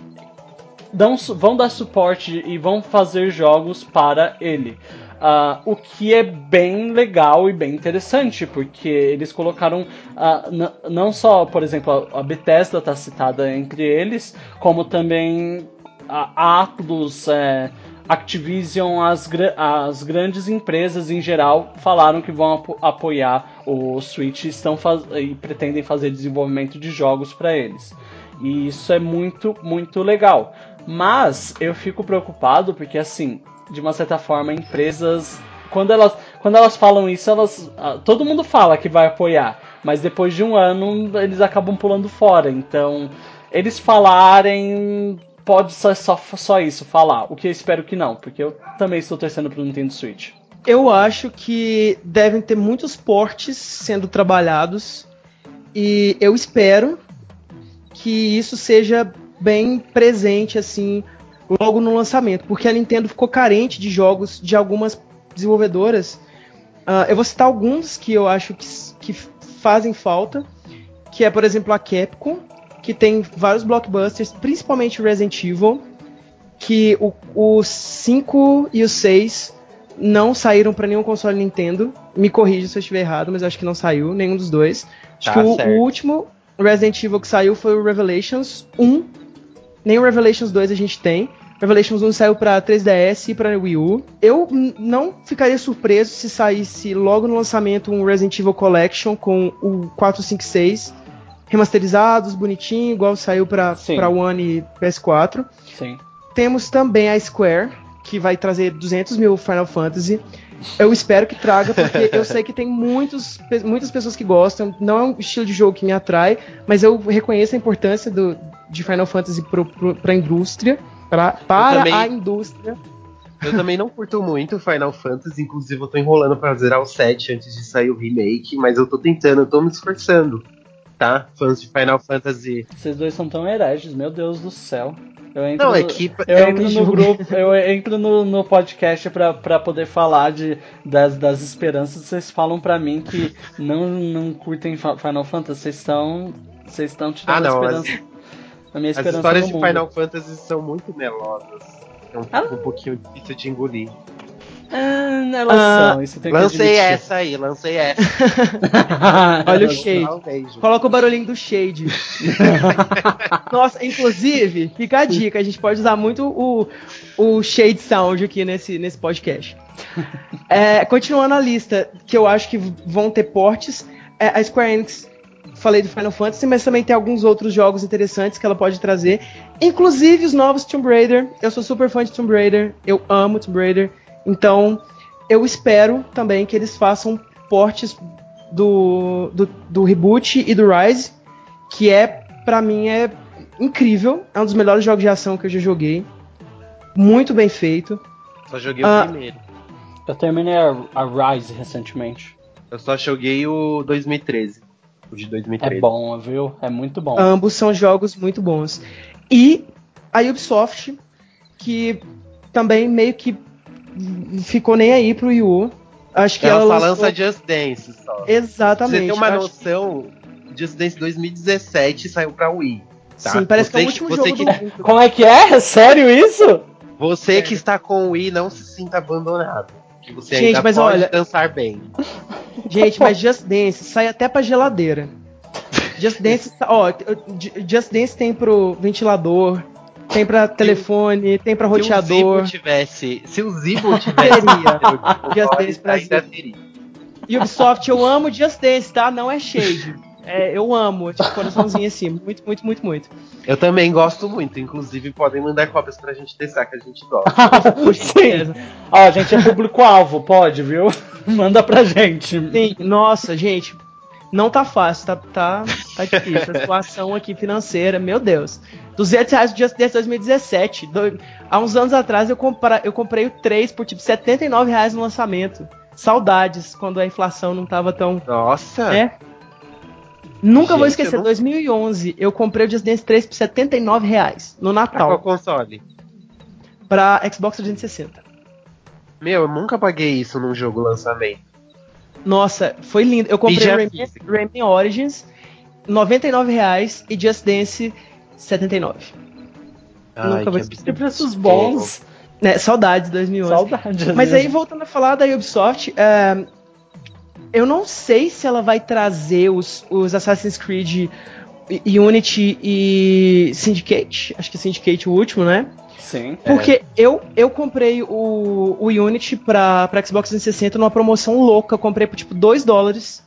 dão, vão dar suporte e vão fazer jogos para ele. Uh, o que é bem legal e bem interessante, porque eles colocaram uh, não só, por exemplo, a Bethesda está citada entre eles, como também a Atlus, é, Activision, as, as grandes empresas em geral falaram que vão apo apoiar o Switch estão e pretendem fazer desenvolvimento de jogos para eles. E isso é muito, muito legal. Mas eu fico preocupado porque, assim, de uma certa forma, empresas. Quando elas, quando elas falam isso, elas. Todo mundo fala que vai apoiar. Mas depois de um ano, eles acabam pulando fora. Então, eles falarem pode ser só, só isso, falar. O que eu espero que não, porque eu também estou torcendo pro Nintendo Switch. Eu acho que devem ter muitos portes sendo trabalhados e eu espero que isso seja bem presente assim logo no lançamento, porque a Nintendo ficou carente de jogos de algumas desenvolvedoras. Uh, eu vou citar alguns que eu acho que, que fazem falta, que é por exemplo a Capcom, que tem vários blockbusters, principalmente Resident Evil, que o 5 e o 6 não saíram para nenhum console Nintendo. Me corrija se eu estiver errado, mas acho que não saiu, nenhum dos dois. Acho tá, que o, o, último Resident Evil que saiu foi o Revelations 1. Nem o Revelations 2 a gente tem. Revelations 1 saiu para 3DS e para Wii U. Eu não ficaria surpreso se saísse logo no lançamento um Resident Evil Collection com o 456 remasterizados, bonitinho, igual saiu para One e PS4. Sim. Temos também a Square, que vai trazer 200 mil Final Fantasy. Eu espero que traga, porque eu sei que tem muitos, muitas pessoas que gostam. Não é um estilo de jogo que me atrai, mas eu reconheço a importância do, de Final Fantasy para a indústria, pra, para também, a indústria. Eu também não curto muito Final Fantasy, inclusive eu tô enrolando para zerar o 7 antes de sair o remake, mas eu tô tentando, eu tô me esforçando, tá? Fãs de Final Fantasy. Vocês dois são tão hereges, meu Deus do céu. Eu entro não, no, equipe, eu entro no grupo, eu entro no, no podcast pra, pra poder falar de, das, das esperanças. Vocês falam pra mim que não, não curtem Final Fantasy. Vocês estão. Vocês estão tirando ah, não. As, a minha esperança as histórias de Final Fantasy são muito melosas. É um, ah. um pouquinho difícil de engolir. Ah, elas ah, são, isso tem Lancei essa aí, lancei essa. Olha o shade. Coloca o barulhinho do shade. Nossa, inclusive, fica a dica, a gente pode usar muito o, o shade sound aqui nesse, nesse podcast. É, continuando a lista, que eu acho que vão ter portes, é, a Square Enix falei do Final Fantasy, mas também tem alguns outros jogos interessantes que ela pode trazer, inclusive os novos Tomb Raider. Eu sou super fã de Tomb Raider, eu amo Tomb Raider. Então, eu espero também que eles façam portes do, do, do reboot e do Rise, que é, para mim, é incrível. É um dos melhores jogos de ação que eu já joguei. Muito bem feito. Só joguei ah, o primeiro. Eu terminei a, a, Rise recentemente. Eu só joguei o 2013. O de 2013. É bom, viu? É muito bom. Ambos são jogos muito bons. E a Ubisoft, que também meio que ficou nem aí pro Yu. Acho que ela, ela só lançou... lança Just Dance só. Exatamente. Você tem uma noção, que... Just Dance 2017 saiu pra Wii. Tá? Sim, parece você que é o último que, jogo que... do Como é que é? Sério isso? Você é. que está com o Wii não se sinta abandonado. Que você Gente, ainda mas pode olha... dançar bem. Gente, mas Just Dance sai até pra geladeira. Just Dance, ó, Just Dance tem pro ventilador, tem pra telefone, tem pra roteador. Se o Zibo tivesse. Se o Zibo tivesse. teria. Just Dance pra. Ubisoft, eu amo Just Dance, tá? Não é shade. É, eu amo, tipo, coraçãozinho assim, muito, muito, muito, muito. Eu também gosto muito, inclusive podem mandar cópias pra gente testar, que a gente gosta. Sim. Ó, a gente é público-alvo, pode, viu? Manda pra gente. Sim, nossa, gente, não tá fácil, tá, tá, tá difícil. A situação aqui financeira, meu Deus. 200 reais no Just Dance 2017. Do, há uns anos atrás eu, compra, eu comprei o 3 por tipo 79 reais no lançamento. Saudades, quando a inflação não tava tão. Nossa! É. Nunca Gente, vou esquecer, não... 2011 eu comprei o Just Dance 3 por 79 reais no Natal. Pra qual console? Pra Xbox 360. Meu, eu nunca paguei isso num jogo lançamento. Nossa, foi lindo. Eu comprei Rayman, Rayman Origins, 99 reais e Just Dance 79. Ai, Nunca vou esquecer. Que preços bons. Né, saudades 2011. Saudades. Mas mesmo. aí, voltando a falar da Ubisoft, uh, eu não sei se ela vai trazer os, os Assassin's Creed Unity e Syndicate. Acho que Syndicate o último, né? Sim. Porque é. eu, eu comprei o, o Unity pra, pra Xbox 360 numa promoção louca. Eu comprei por tipo 2 dólares.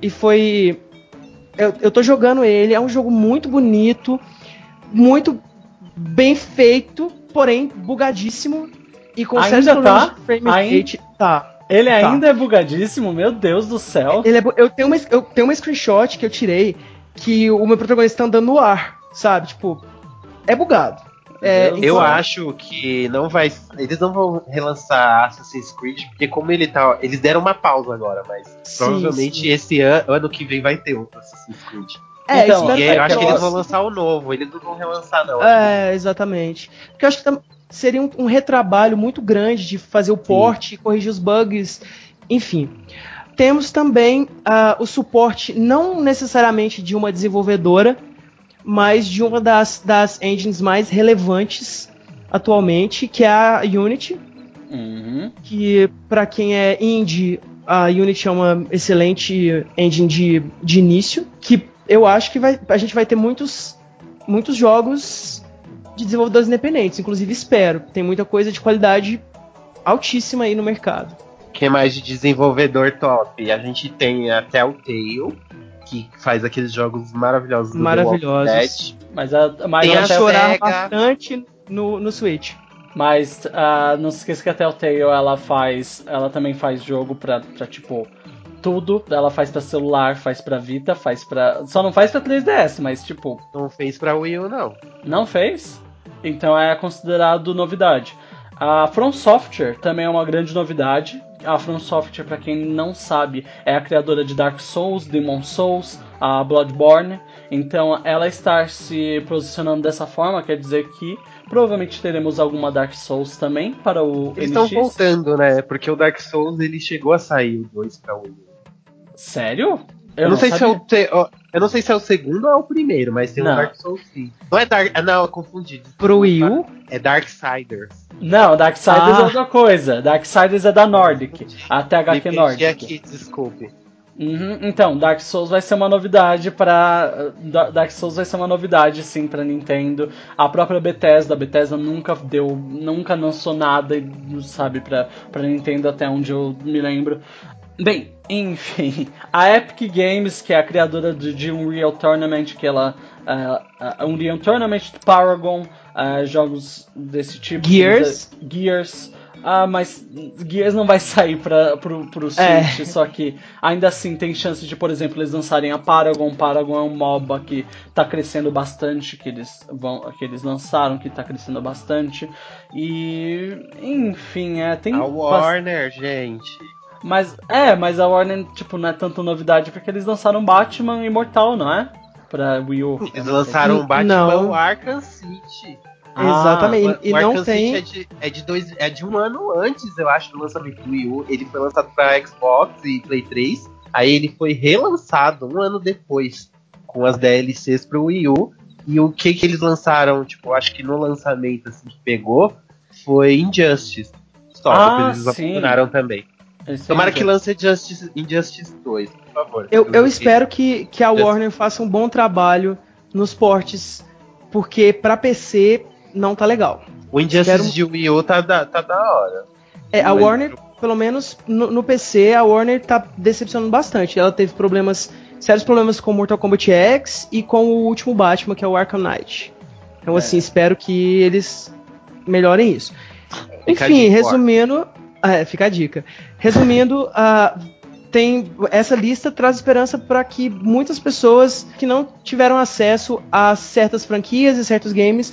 E foi. Eu, eu tô jogando ele, é um jogo muito bonito, muito bem feito, porém bugadíssimo. E com ainda tá? frame rate. Tá. Ele tá. ainda é bugadíssimo, meu Deus do céu. Ele é, eu, tenho uma, eu tenho uma screenshot que eu tirei que o meu protagonista tá andando no ar, sabe? Tipo, é bugado. É. Eu Então- acho que não vai. Eles não vão relançar Assassin's Creed, porque como ele tá. Eles deram uma pausa agora, mas Sim, provavelmente sim. esse ano, ano que vem vai ter outro Assassin's Creed. É, Então, eu acho que eles vão lançar o novo, eles não vão relançar, não. É, exatamente. Porque eu acho que tam- seria um, um retrabalho muito grande de fazer o porte, corrigir os bugs, enfim. Temos também ah, o suporte não necessariamente de uma desenvolvedora, mas de uma das, das engines mais relevantes atualmente, que é a Unity, Uhum. que para quem é indie, a Unity é uma excelente engine de, de início, que eu acho que vai, a gente vai ter muitos, muitos jogos de desenvolvedores independentes, inclusive espero. Tem muita coisa de qualidade altíssima aí no mercado. que mais de desenvolvedor top? A gente tem a Telltale, que faz aqueles jogos maravilhosos do Maravilhosos. Mas, a, mas, Tem a chorar Sega. bastante no, no Switch. mas ah, não se esqueça que a Telltale ela faz. Ela também faz jogo pra, pra tipo. Tudo. Ela faz pra celular, faz pra Vita, faz pra. Só não faz pra 3DS, mas tipo. Não fez pra Wii U, não. Não fez? Então é considerado novidade. A From Software também é uma grande novidade. A From Software, para quem não sabe, é a criadora de Dark Souls, Demon Souls, a Bloodborne. Então ela estar se posicionando dessa forma quer dizer que provavelmente teremos alguma Dark Souls também para o Eles estão voltando, né? Porque o Dark Souls ele chegou a sair o 2 pra Wii U. Sério? Eu, não, sei se é sabia. o eu não sei se é o segundo ou é o primeiro, mas tem Não. o Dark Souls sim. Não é Dark, não, eu confundi. Pro Wii U, É Darksiders. Não, Darksiders Ah. é outra coisa. Darksiders é da Nordic, a THQ Me Nordic. aqui, desculpe. Uhum, Então, Dark Souls vai ser uma novidade para Dark Souls vai ser uma novidade sim para Nintendo. A própria Bethesda, a Bethesda nunca deu, nunca lançou nada, sabe, para para Nintendo até onde eu me lembro. Bem, enfim, a Epic Games, que é a criadora de, de Unreal Tournament, que ela uh, uh, Unreal Tournament, Paragon, uh, jogos desse tipo, Gears. Gears. Ah, mas Gears não vai sair pra, pro, pro É. Switch, só que ainda assim tem chance de, por exemplo, eles lançarem a Paragon. Paragon é um MOBA que tá crescendo bastante, que eles vão, que eles lançaram, que tá crescendo bastante. E enfim, é, tem A Warner, gente. Mas é, mas a Warner tipo não é tanta novidade porque eles lançaram Batman Imortal, não é? Pra Wii U. Eles lançaram o Batman Não. Arkham City. Ah, exatamente. O- e o não Arkham tem. City é de, é, de dois, é de um ano antes, eu acho, do lançamento do Wii U. Ele foi lançado pra Xbox e Play 3. Aí ele foi relançado um ano depois, com as DLCs pro Wii U. E o que que eles lançaram, tipo, acho que no lançamento assim, que pegou, foi Injustice. Só, Ah, eles sim. abandonaram também. Esse Tomara é- que lance Injustice, Injustice 2, por favor. Eu, eu espero que, que a Just- Warner faça um bom trabalho nos portes, porque pra PC não tá legal. O Injustice espero- de Wii U tá da, tá da hora. É, a Warner, pelo menos no, no PC, a Warner tá decepcionando bastante. Ela teve problemas, sérios problemas com Mortal Kombat X e com o último Batman, que é o Arkham Knight. Então, É. assim, espero que eles melhorem isso. Enfim, resumindo. É, fica a dica. Resumindo, ah, tem essa lista traz esperança para que muitas pessoas que não tiveram acesso a certas franquias e certos games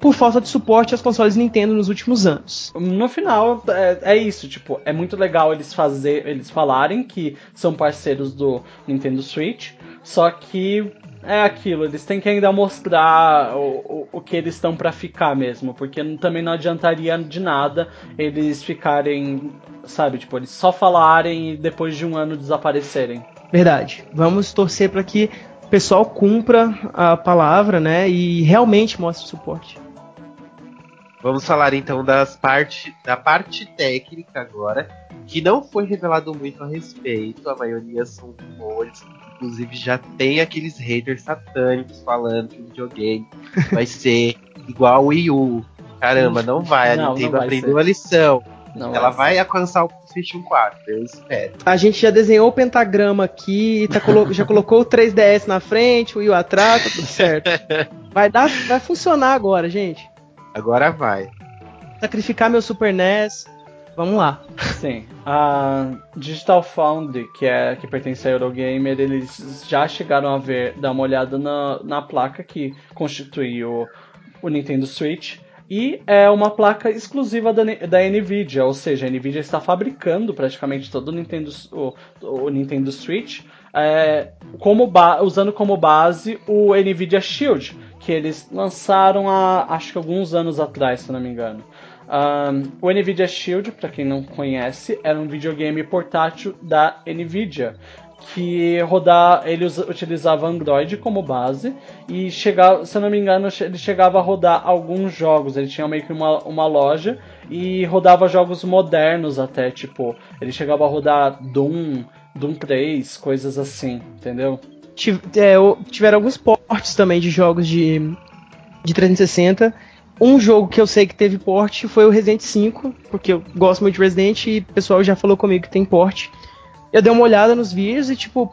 por falta de suporte aos consoles Nintendo nos últimos anos. No final, é, é isso, tipo, é muito legal eles fazer, eles falarem que são parceiros do Nintendo Switch, só que é aquilo, eles têm que ainda mostrar o, o, o que eles estão pra ficar mesmo, porque também não adiantaria de nada eles ficarem, sabe, tipo, eles só falarem e depois de um ano desaparecerem. Verdade. Vamos torcer para que o pessoal cumpra a palavra, né, e realmente mostre suporte. Vamos falar então das parte, da parte técnica agora, que não foi revelado muito a respeito, a maioria são rumores, inclusive já tem aqueles haters satânicos falando que o videogame vai ser igual ao Wii U. Caramba, não vai, a Não, não Nintendo vai aprendeu ser. a lição. Não Ela ser. vai alcançar o PlayStation 4, eu espero. A gente já desenhou o pentagrama aqui, tá colo- já colocou o 3DS na frente, o Wii U atrás, tá tudo certo. Vai dar, vai funcionar agora, gente. Agora vai. Sacrificar meu Super NES. Vamos lá. Sim. A Digital Foundry, que, é, que pertence à Eurogamer, eles já chegaram a ver, dar uma olhada na, na placa que constitui o, o Nintendo Switch. E é uma placa exclusiva da, da Nvidia, ou seja, a Nvidia está fabricando praticamente todo o Nintendo, o, o Nintendo Switch é, como usando como base o Nvidia Shield, que eles lançaram há acho que alguns anos atrás, se não me engano. Um, o Nvidia Shield, para quem não conhece, era um videogame portátil da Nvidia que rodar, ele utilizava Android como base e chegava, se eu não me engano, ele chegava a rodar alguns jogos. Ele tinha meio que uma, uma loja e rodava jogos modernos até, tipo, ele chegava a rodar Doom, Doom 3, coisas assim, entendeu? É, tiveram alguns portes também de jogos de, de 360. Um jogo que eu sei que teve porte foi o Resident 5, porque eu gosto muito de Resident e o pessoal já falou comigo que tem porte. Eu dei uma olhada nos vídeos e, tipo,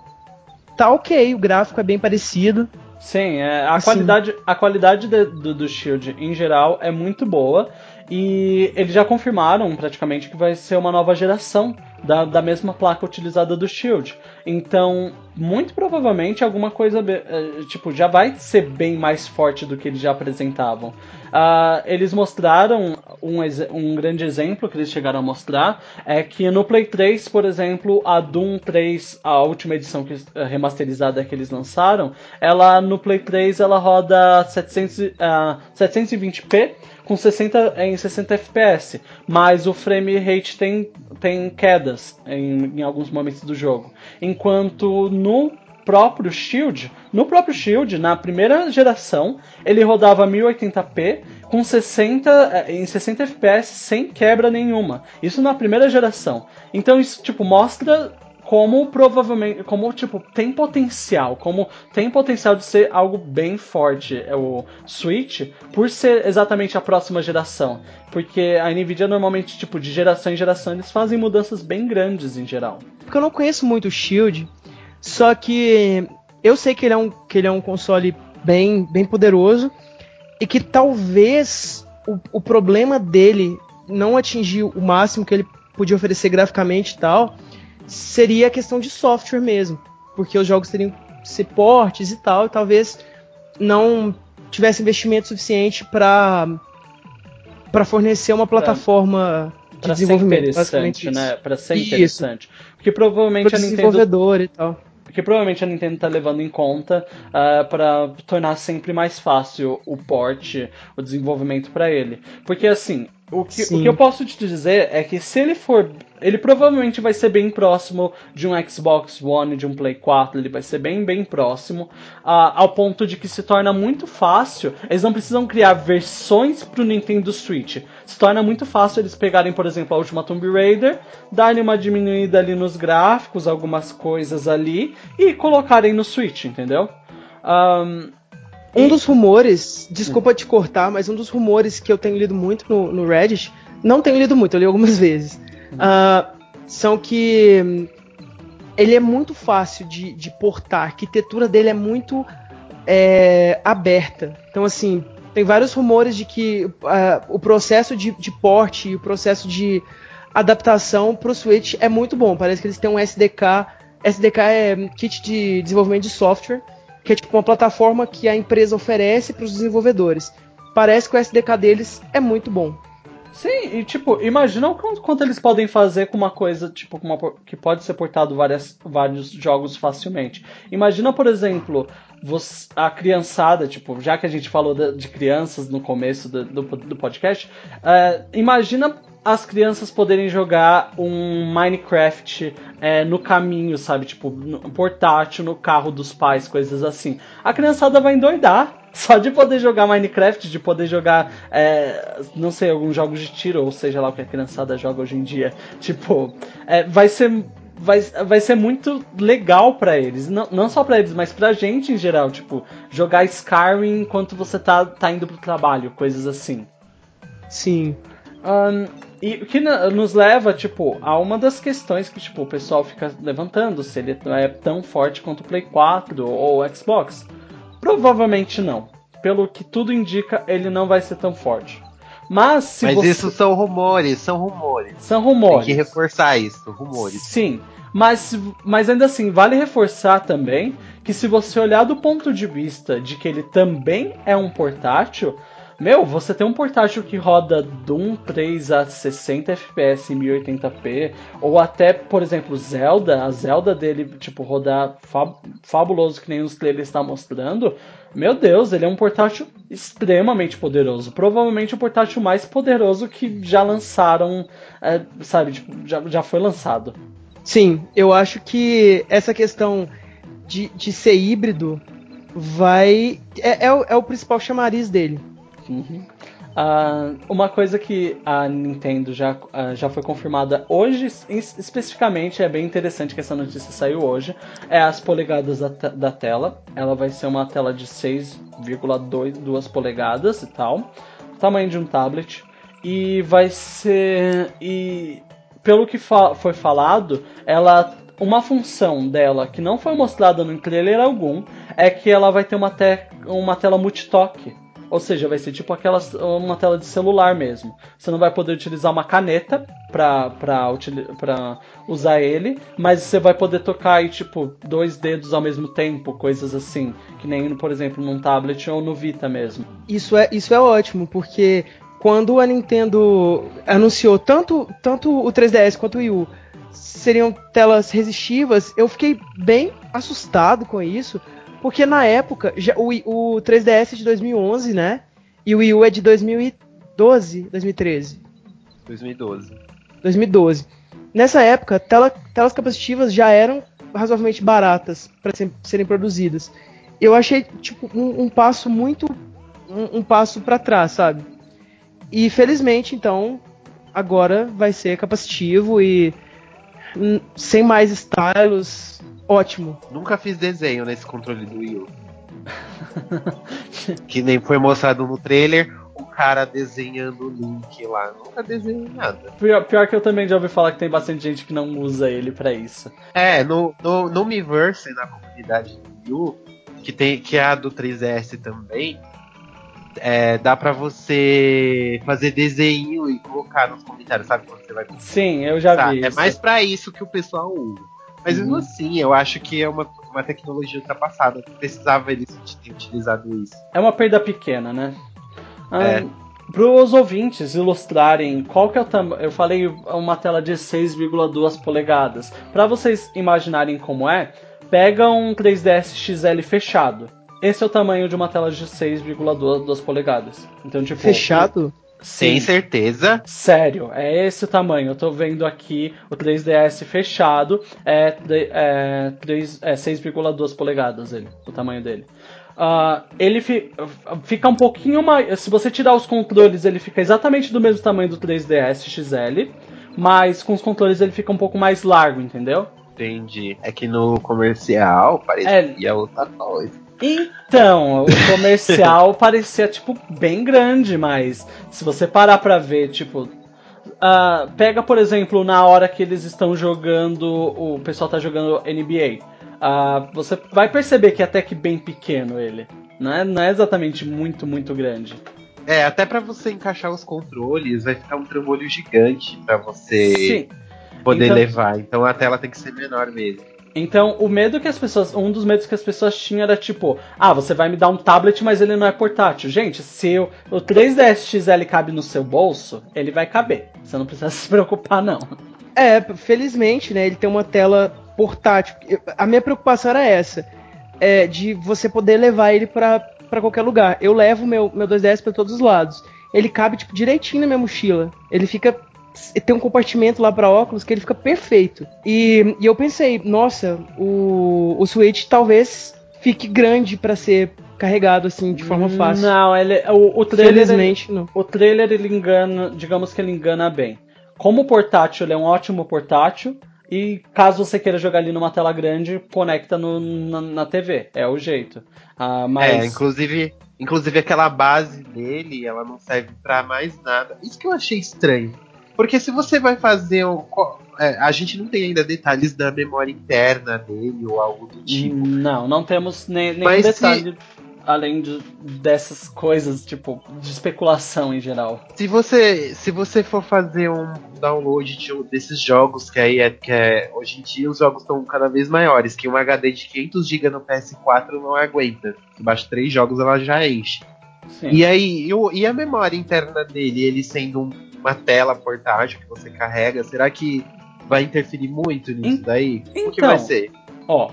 tá ok, o gráfico é bem parecido. Sim, é, a, assim. qualidade, a qualidade de, do, do Shield em geral é muito boa. E eles já confirmaram praticamente que vai ser uma nova geração da, da mesma placa utilizada do Shield. Então, muito provavelmente alguma coisa eh, tipo já vai ser bem mais forte do que eles já apresentavam. Uh, eles mostraram um, um grande exemplo que eles chegaram a mostrar é que no Play 3, por exemplo, a Doom 3, a última edição que, eh, remasterizada que eles lançaram, ela no Play 3 ela roda 700, uh, 720p com 60 em 60 FPS, mas o frame rate tem, tem quedas em, em alguns momentos do jogo. Enquanto no próprio Shield, no próprio Shield, na primeira geração, ele rodava 1080p com 60 eh, em 60 FPS sem quebra nenhuma. Isso na primeira geração. Então isso tipo mostra como provavelmente, como tipo, tem potencial, como tem potencial de ser algo bem forte, é o Switch, por ser exatamente a próxima geração. Porque a Nvidia normalmente, tipo, de geração em geração, eles fazem mudanças bem grandes em geral. Porque eu não conheço muito o Shield, só que eu sei que ele é um, que ele é um console bem, bem poderoso e que talvez o, o problema dele não atingir o máximo que ele podia oferecer graficamente e tal, seria a questão de software mesmo, porque os jogos teriam que ser portes e tal, e talvez não tivesse investimento suficiente para para fornecer uma plataforma pra, de pra desenvolvimento, ser interessante, né? Para ser interessante, porque provavelmente Pro a Nintendo desenvolvedor e tal que provavelmente a Nintendo está levando em conta uh, ah, para tornar sempre mais fácil o port, o desenvolvimento para ele. Porque assim, o que, o que eu posso te dizer é que se ele for. Ele provavelmente vai ser bem próximo de um Xbox One, de um Play 4. Ele vai ser bem, bem próximo. Ao ponto de que se torna muito fácil. Eles não precisam criar versões para o Nintendo Switch. Se torna muito fácil eles pegarem, por exemplo, a última Tomb Raider, darem uma diminuída ali nos gráficos, algumas coisas ali, e colocarem no Switch, entendeu? Um, um dos rumores, desculpa te cortar, mas um dos rumores que eu tenho lido muito no, no Reddit, não tenho lido muito, eu li algumas vezes, uh, são que hum, ele é muito fácil de, de portar, a arquitetura dele é muito é, aberta. Então, assim, tem vários rumores de que uh, o processo de, de porte e o processo de adaptação para o Switch é muito bom. Parece que eles têm um SDK. SDK é kit de desenvolvimento de software que é tipo uma plataforma que a empresa oferece para os desenvolvedores. Parece que o SDK deles é muito bom. Sim, e tipo, imagina o quanto, quanto eles podem fazer com uma coisa, tipo, uma, que pode ser portado várias, vários jogos facilmente. Imagina, por exemplo, você, a criançada, tipo, já que a gente falou de, de crianças no começo do, do, do podcast, uh, imagina as crianças poderem jogar um Minecraft é, no caminho, sabe? Tipo, no, portátil, no carro dos pais, coisas assim. A criançada vai endoidar. Só de poder jogar Minecraft, de poder jogar, é, não sei, alguns jogos de tiro, ou seja lá o que a criançada joga hoje em dia. Tipo, é, vai ser vai, vai ser muito legal para eles. Não, não só para eles, mas pra gente em geral. Tipo, jogar Skyrim enquanto você tá, tá indo pro trabalho, coisas assim. Sim. Um, e o que nos leva, tipo, a uma das questões que, tipo, o pessoal fica levantando, se ele é tão forte quanto o Play 4 ou o Xbox. Provavelmente não. Pelo que tudo indica, ele não vai ser tão forte. Mas se Mas você... isso são rumores, são rumores. São rumores. Tem que reforçar isso, rumores. Sim. Mas, mas ainda assim, vale reforçar também que se você olhar do ponto de vista de que ele também é um portátil, Meu, você tem um portátil que roda Doom 3 a 60 FPS em 1080p, ou até, por exemplo, Zelda, a Zelda dele, tipo, rodar fab fabuloso que nem os trailers está mostrando. Meu Deus, ele é um portátil extremamente poderoso. Provavelmente o portátil mais poderoso que já lançaram, é, sabe, tipo, já, já foi lançado. Sim, eu acho que essa questão de, de ser híbrido vai. É, é, é o principal chamariz dele. Uh, uma coisa que a Nintendo já, uh, já foi confirmada hoje, especificamente, é bem interessante que essa notícia saiu hoje, é as polegadas da, da tela. Ela vai ser uma tela de 6,2 polegadas e tal, tamanho de um tablet. E vai ser. E pelo que fa foi falado, ela uma função dela que não foi mostrada no trailer algum é que ela vai ter uma, te uma tela multitoque. Ou seja, vai ser tipo aquela, uma tela de celular mesmo. Você não vai poder utilizar uma caneta pra, usar ele, mas você vai poder tocar aí, tipo, dois dedos ao mesmo tempo, coisas assim. Que nem, por exemplo, num tablet ou no Vita mesmo. Isso é, isso é ótimo, porque quando a Nintendo anunciou tanto, tanto o 3DS quanto o Wii U seriam telas resistivas, eu fiquei bem assustado com isso, porque na época, já, o, o 3DS é de 2011, né? E o Wii U é de 2012, 2013. 2012. 2012. Nessa época, tela, telas capacitivas já eram razoavelmente baratas para serem produzidas. Eu achei tipo um, um passo muito um, um passo para trás, sabe? E felizmente, então, agora vai ser capacitivo e sem mais stylos, ótimo. Nunca fiz desenho nesse controle do Wii U. que nem foi mostrado no trailer, o cara desenhando o Link lá. Nunca desenhei nada. Pior, pior, que eu também já ouvi falar que tem bastante gente que não usa ele para isso. É, no, no, no Miiverse, na comunidade do Wii U, que, tem, que é a do 3DS também, é, dá para você fazer desenho e colocar nos comentários, sabe? Quando você vai Sim, eu já vi. É isso. mais para isso que o pessoal usa. Mas mesmo uhum. assim, eu acho que é uma, uma tecnologia ultrapassada. Precisava eles ter utilizado isso. É uma perda pequena, né? Ah, é. Para os ouvintes ilustrarem qual que é o tamanho. Eu falei uma tela de 6,2 polegadas. Para vocês imaginarem como é, pega um 3DS XL fechado. Esse é o tamanho de uma tela de 6,2 polegadas. Então, tipo. Fechado? Sem certeza. Sério, é esse o tamanho. Eu tô vendo aqui o 3DS fechado, é, é, é 6,2 polegadas ele, o tamanho dele. Uh, ele fi, fica um pouquinho mais. Se você tirar os controles, ele fica exatamente do mesmo tamanho do 3DS XL, mas com os controles ele fica um pouco mais largo, entendeu? Entendi. É que no comercial parecia é, outra coisa. Então, o comercial parecia, tipo, bem grande, mas se você parar pra ver, tipo. Uh, pega, por exemplo, na hora que eles estão jogando. O pessoal tá jogando NBA. Uh, ah, você vai perceber que é até que bem pequeno ele. Não é, não é exatamente muito, muito grande. É, até para você encaixar os controles, vai ficar um trambolho gigante para você Sim. poder então, levar. Então a tela tem que ser menor mesmo. Então, o medo que as pessoas. Um dos medos que as pessoas tinham era tipo: ah, você vai me dar um tablet, mas ele não é portátil. Gente, se o, o 3DS XL cabe no seu bolso, ele vai caber. Você não precisa se preocupar, não. É, felizmente, né? Ele tem uma tela portátil. A minha preocupação era essa: é, de você poder levar ele para qualquer lugar. Eu levo meu, meu 2DS para todos os lados. Ele cabe, tipo, direitinho na minha mochila. Ele fica tem um compartimento lá para óculos que ele fica perfeito. E, e eu pensei, nossa, o, o Switch talvez fique grande para ser carregado assim de forma fácil. Não, ele o, o trailer Felizmente, ele, não. O trailer ele engana, digamos que ele engana bem. Como portátil, ele é um ótimo portátil. E caso você queira jogar ali numa tela grande, conecta no, na, na TV. É o jeito. Ah, mas... É, inclusive, inclusive aquela base dele, ela não serve para mais nada. Isso que eu achei estranho. Porque se você vai fazer um. É, a gente não tem ainda detalhes da memória interna dele ou algo do tipo. Não, não temos nem, nenhum detalhe. Se além de, dessas coisas, tipo, de especulação em geral. Se você, se você for fazer um download de, desses jogos, que aí é que é, hoje em dia os jogos estão cada vez maiores, que um HD de 500 GB no PS4 não aguenta. Se baixa três jogos ela já enche. Sim. E aí, e, e a memória interna dele, ele sendo um- uma tela portátil que você carrega, será que vai interferir muito nisso daí? O que então, vai ser? Ó,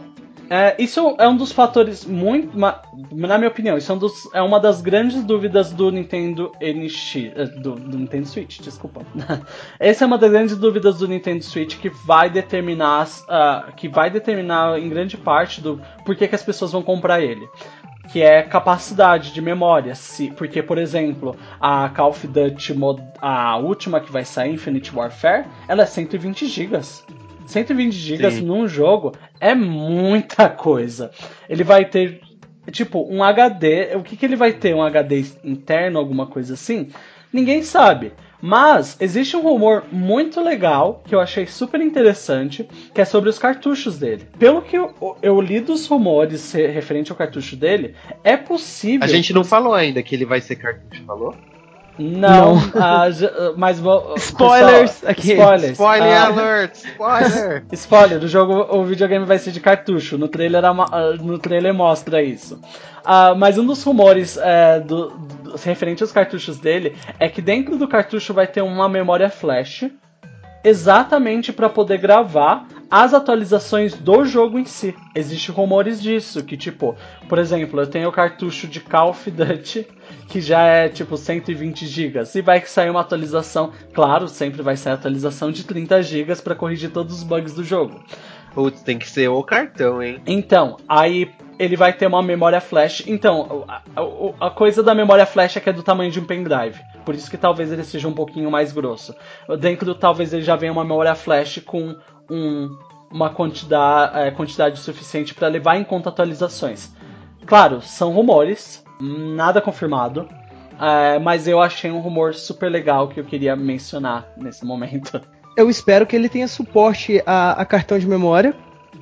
é, isso é um dos fatores muito. Na minha opinião, isso é, um dos- é uma das grandes dúvidas do Nintendo NX. eh, Do, do Nintendo Switch, desculpa. Essa é uma das grandes dúvidas do Nintendo Switch que vai determinar. ah, que vai determinar em grande parte do porquê que as pessoas vão comprar ele. Que é capacidade de memória. Se, porque, por exemplo, a Call of Duty, a última que vai sair, Infinite Warfare, ela é 120 GB. 120 GB num jogo é muita coisa. Ele vai ter, tipo, um HD. O que, que ele vai ter? Um HD interno, alguma coisa assim? Ninguém sabe. Mas existe um rumor muito legal que eu achei super interessante, que é sobre os cartuchos dele. Pelo que eu, eu li dos rumores re- referente ao cartucho dele, é possível. A gente não falou ainda que ele vai ser cartucho, falou? Não, ah, já- mas vou- Spoilers pessoal, aqui. Spoilers. Spoiler Ah, alert! Spoiler! Spoiler, o jogo, o videogame vai ser de cartucho. No trailer, ah, no trailer mostra isso. Ah, mas um dos rumores é, do, do- referente aos cartuchos dele é que dentro do cartucho vai ter uma memória flash exatamente para poder gravar as atualizações do jogo em si. Existem rumores disso, que tipo, por exemplo, eu tenho o cartucho de Call of Duty que já é tipo 120 GB e vai sair uma atualização, claro, sempre vai sair atualização de 30 GB para corrigir todos os bugs do jogo. Putz, tem que ser o cartão, hein? Então, aí ele vai ter uma memória flash. Então, a, a- a coisa da memória flash é que é do tamanho de um pendrive. Por isso que talvez ele seja um pouquinho mais grosso. Dentro, talvez ele já venha uma memória flash com um- uma quantidade, é, quantidade suficiente para levar em conta atualizações. Claro, são rumores, nada confirmado. é, mas eu achei um rumor super legal que eu queria mencionar nesse momento. Eu espero que ele tenha suporte a, a cartão de memória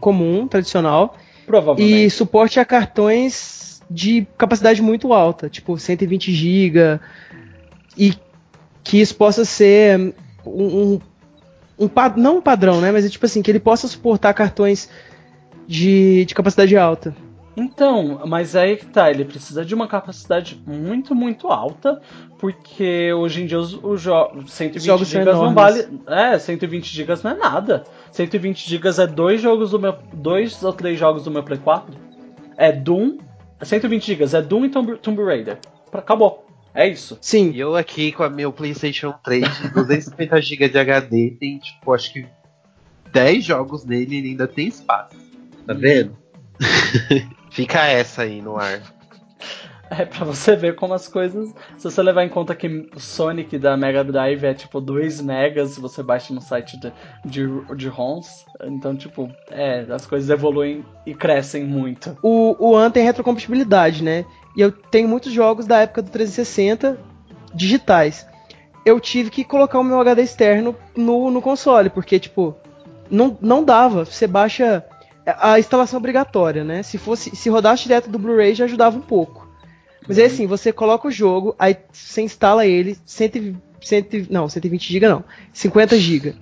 comum, tradicional, Provavelmente. e suporte a cartões de capacidade muito alta, tipo 120 GB, e que isso possa ser um, um, um não um padrão, né, mas é tipo assim, que ele possa suportar cartões de, de capacidade alta. Então, mas aí que tá, ele precisa de uma capacidade muito, muito alta, porque hoje em dia os, os jo 120 jogos são GB não vale. É, 120 GB não é nada. 120 GB é dois jogos do meu. dois ou três jogos do meu Play 4. É Doom. 120 GB é Doom e Tomb, Tomb Raider. Pra- Acabou. É isso. Sim, E eu aqui com a meu PlayStation 3 de 250 GB de HD, tem tipo, acho que 10 jogos nele e ele ainda tem espaço. Tá vendo? Fica essa aí no ar. É pra você ver como as coisas. Se você levar em conta que o Sonic da Mega Drive é tipo 2 megas se você baixa no site de, de, de ROMs. Então, tipo, é, as coisas evoluem e crescem muito. o, o One tem retrocompatibilidade, né? E eu tenho muitos jogos da época do 360 digitais. Eu tive que colocar o meu HD externo no, no console, porque, tipo, não, não dava. Você baixa a instalação obrigatória, né? Se fosse se rodasse direto do Blu-ray já ajudava um pouco. Mas é assim, você coloca o jogo, aí você instala ele, 100, 100, não, 120 GB não, 50 GB.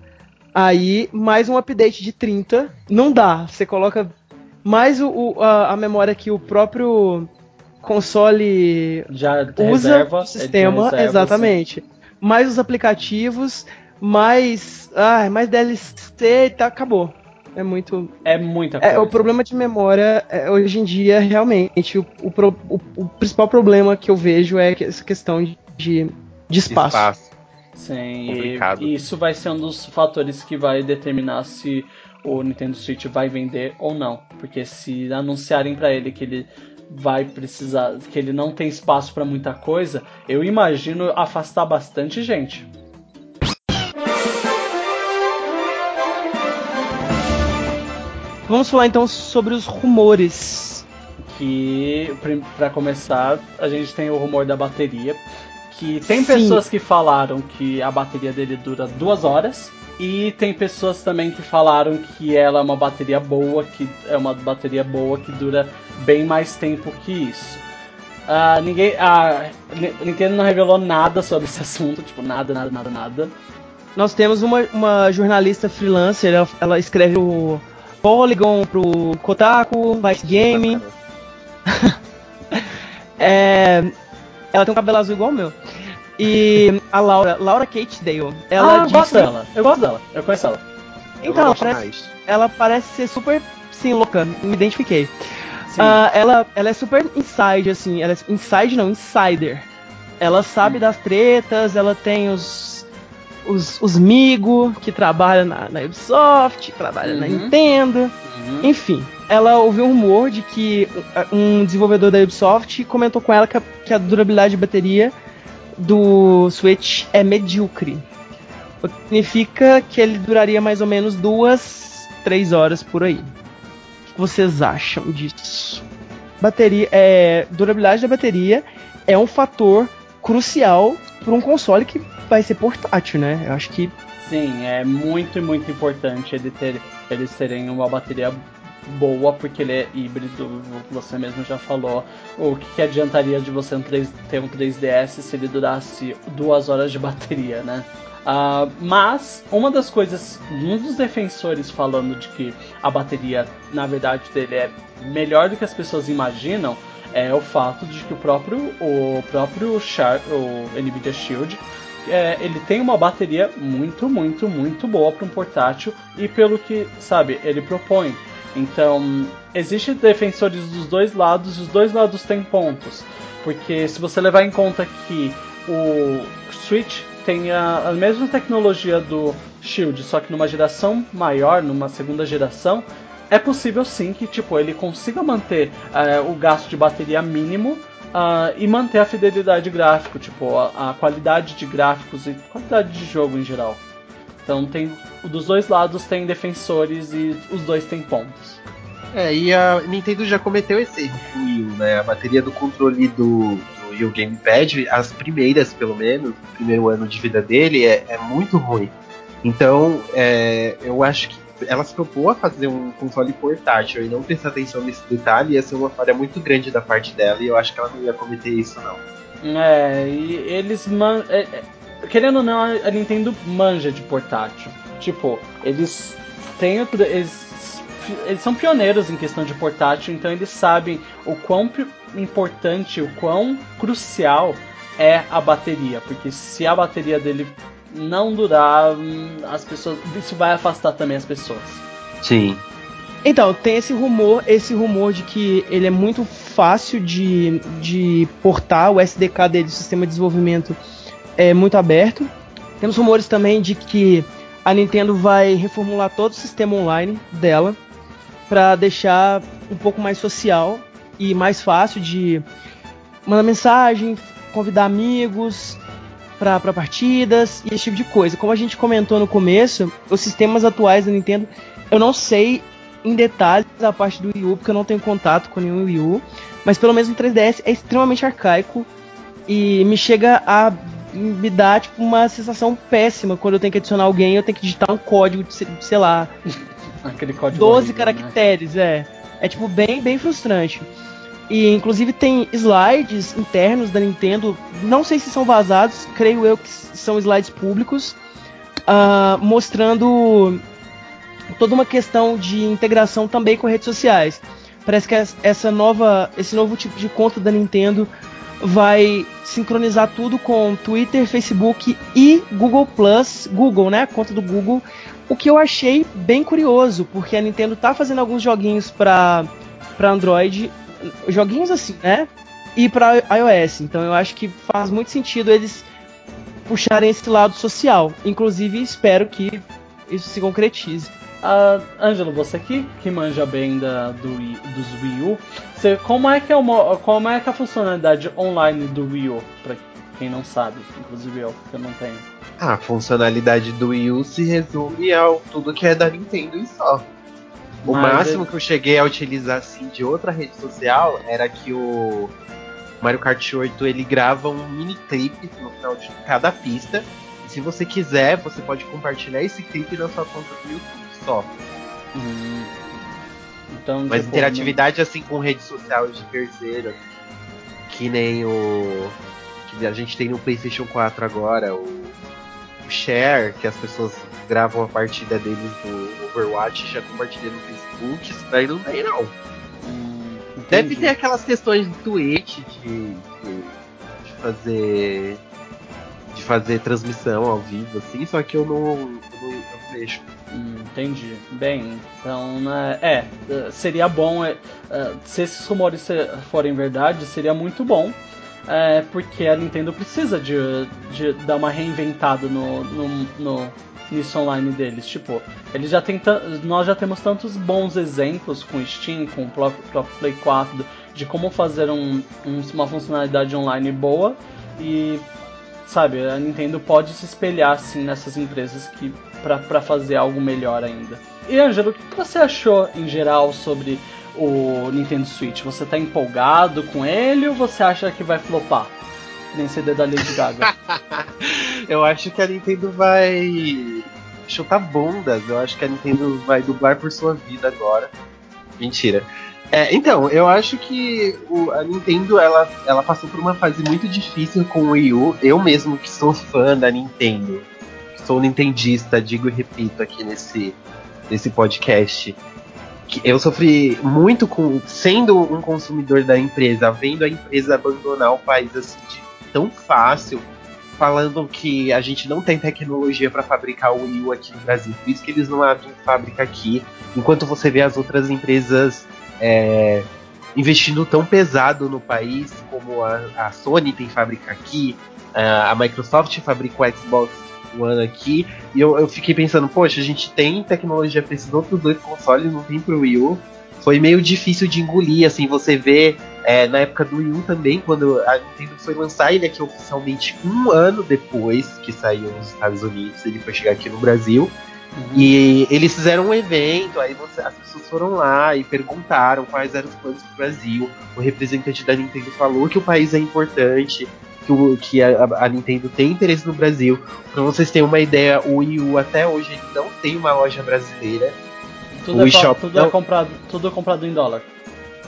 Aí, mais um update de 30, não dá. Você coloca mais o, o- a, a memória que o próprio console Já usa reserva, o sistema, reserva, exatamente. Mais os aplicativos, mais, ah, mais DLC e tá, acabou. É muito. É muita coisa. É, o problema de memória, é, hoje em dia, realmente, o, o, o- o principal problema que eu vejo é que- essa questão de, de, de espaço. Espaço. Sim, Complicado. e isso vai ser um dos fatores que vai determinar se o Nintendo Switch vai vender ou não. Porque se anunciarem pra ele que ele vai precisar, que ele não tem espaço pra muita coisa, eu imagino afastar bastante gente. Vamos falar então sobre os rumores. Que, pra começar, a gente tem o rumor da bateria. Que tem Sim. pessoas que falaram que a bateria dele dura duas horas. E tem pessoas também que falaram que ela é uma bateria boa, que é uma bateria boa que dura bem mais tempo que isso. Ah, ninguém. A Nintendo não revelou nada sobre esse assunto, tipo, nada, nada, nada, nada. Nós temos uma, uma jornalista freelancer, ela, ela escreve o Polygon pro Kotaku, Vice Game. É, Ela tem um cabelo azul igual o meu. E a Laura, Laura Kate Dale, ela ah, eu disse- gosto dela. Eu gosto dela. Eu conheço ela. Então, ela parece, ela parece ser super, sim, louca. Me identifiquei. Ah, ela, ela é super inside, assim. Ela é, inside não, insider. Ela sabe Hum. das tretas, ela tem os. Os, os Migo, que trabalham na, na Ubisoft, que trabalham na Uhum. Nintendo. Uhum. Enfim, ela ouviu um rumor de que um desenvolvedor da Ubisoft comentou com ela que a, que a durabilidade de bateria do Switch é medíocre. O que significa que ele duraria mais ou menos duas, três horas por aí. O que vocês acham disso? Bateria, é, durabilidade da bateria é um fator crucial para um console que vai ser portátil, né? Eu acho que Sim, é muito, muito importante ele ter, eles terem uma bateria boa, porque ele é híbrido, você mesmo já falou. O que, que adiantaria de você um 3 ter um 3DS se ele durasse duas horas de bateria, né? Ah, mas uma das coisas, um dos defensores falando de que a bateria, na verdade, dele é melhor do que as pessoas imaginam, é o fato de que o próprio, o próprio Char, o Nvidia Shield é, ele tem uma bateria muito, muito, muito boa para um portátil e pelo que, sabe, ele propõe. Então, existem defensores dos dois lados e os dois lados têm pontos. Porque se você levar em conta que o Switch tem a, a mesma tecnologia do Shield, só que numa geração maior, numa segunda geração, é possível sim que tipo, ele consiga manter é, o gasto de bateria mínimo ah, e manter a fidelidade gráfico, tipo, a, a qualidade de gráficos e qualidade de jogo em geral. Então tem. Dos dois lados tem defensores e os dois têm pontos. É, e a Nintendo já cometeu esse erro com o Wii U, né? A bateria do controle do, do Wii U Gamepad, as primeiras, pelo menos, o primeiro ano de vida dele, é, é muito ruim. Então, é, eu acho que ela se propôs a fazer um console portátil e não prestar atenção nesse detalhe ia ser uma falha muito grande da parte dela e eu acho que ela não ia cometer isso, não. É, e eles man... querendo ou não, a Nintendo manja de portátil. Tipo, eles têm o- eles, eles são pioneiros em questão de portátil, então eles sabem o quão importante, o quão crucial é a bateria, porque se a bateria dele não durar, hum, as pessoas, isso vai afastar também as pessoas. Sim. Então, tem esse rumor, esse rumor de que ele é muito fácil de, de portar, o SDK dele, o sistema de desenvolvimento, é muito aberto. Temos rumores também de que a Nintendo vai reformular todo o sistema online dela para deixar um pouco mais social e mais fácil de mandar mensagem, convidar amigos para partidas e esse tipo de coisa. Como a gente comentou no começo, os sistemas atuais da Nintendo, eu não sei em detalhes a parte do Wii U, porque eu não tenho contato com nenhum Wii U, mas pelo menos o 3DS é extremamente arcaico e me chega a me dar tipo uma sensação péssima quando eu tenho que adicionar alguém, eu tenho que digitar um código de, sei lá, Aquele código 12 horrível, né? caracteres, é. É tipo bem, bem frustrante. E inclusive tem slides internos da Nintendo, não sei se são vazados, creio eu que são slides públicos, ah, mostrando toda uma questão de integração também com redes sociais. Parece que es- essa nova, esse novo tipo de conta da Nintendo vai sincronizar tudo com Twitter, Facebook e Google Plus, Google, né? A conta do Google. O que eu achei bem curioso, porque a Nintendo tá fazendo alguns joguinhos para para Android, joguinhos assim, né? E para iOS. Então eu acho que faz muito sentido eles puxarem esse lado social. Inclusive espero que isso se concretize. Ah, Ângelo, você que, que manja bem da, do, dos Wii U, você, como, é que é uma, como é que é a funcionalidade online do Wii U? Pra quem não sabe, inclusive eu, que eu não tenho. A funcionalidade do Wii U se resume ao tudo que é da Nintendo e só. O Mas máximo ele- que eu cheguei a utilizar assim de outra rede social era que o Mario Kart 8 ele grava um mini clipe no final de cada pista. E se você quiser, você pode compartilhar esse clipe na sua conta do YouTube só. Hum, então, Mas tipo, interatividade assim com rede social de terceiro, que nem o que a gente tem no PlayStation 4 agora, o, o Share, que as pessoas gravam a partida deles do Overwatch e já compartilham no Facebook, isso daí não tem não. hum, Deve ter aquelas questões do Twitch de, de- de fazer de fazer transmissão ao vivo, assim, só que eu não, eu não, eu Hum, entendi. Bem, então, né, é, seria bom, é, se esses rumores forem verdade, seria muito bom, é, porque a Nintendo precisa de, de dar uma reinventada no, no, no nisso online deles. Tipo, eles já tem nós já temos tantos bons exemplos com Steam, com o próprio, próprio Play 4, de como fazer um, um, uma funcionalidade online boa e sabe, a Nintendo pode se espelhar assim nessas empresas que para fazer algo melhor ainda. E Angelo, o que você achou em geral sobre o Nintendo Switch? Você tá empolgado com ele ou você acha que vai flopar? Nem CD da Lady Gaga. eu acho que a Nintendo vai chutar bundas. Eu acho que a Nintendo vai dublar por sua vida agora. Mentira. É, então, eu acho que o, a Nintendo ela, ela passou por uma fase muito difícil com o Wii U. Eu mesmo que sou fã da Nintendo, sou nintendista, digo e repito aqui nesse, nesse podcast, que eu sofri muito com sendo um consumidor da empresa, vendo a empresa abandonar o país assim de tão fácil, falando que a gente não tem tecnologia para fabricar o Wii U aqui no Brasil, por isso que eles não abrem fábrica aqui, enquanto você vê as outras empresas é, investindo tão pesado no país, como a, a Sony tem fábrica aqui, a, Microsoft fabrica o Xbox One aqui, e eu, eu fiquei pensando, poxa, a gente tem tecnologia para esses outros dois consoles, não tem pro Wii U. Foi meio difícil de engolir, assim, você vê é, na época do Wii U também, quando a Nintendo foi lançar ele aqui oficialmente um ano depois que saiu nos Estados Unidos, ele foi chegar aqui no Brasil. Uhum. E eles fizeram um evento, aí você, as pessoas foram lá e perguntaram quais eram os planos do Brasil. O representante da Nintendo falou que o país é importante, que, o, que a, a, Nintendo tem interesse no Brasil. Pra vocês terem uma ideia, o Wii U até hoje ele não tem uma loja brasileira. Tudo, o é, eShop tudo, é não... é comprado, tudo é comprado em dólar.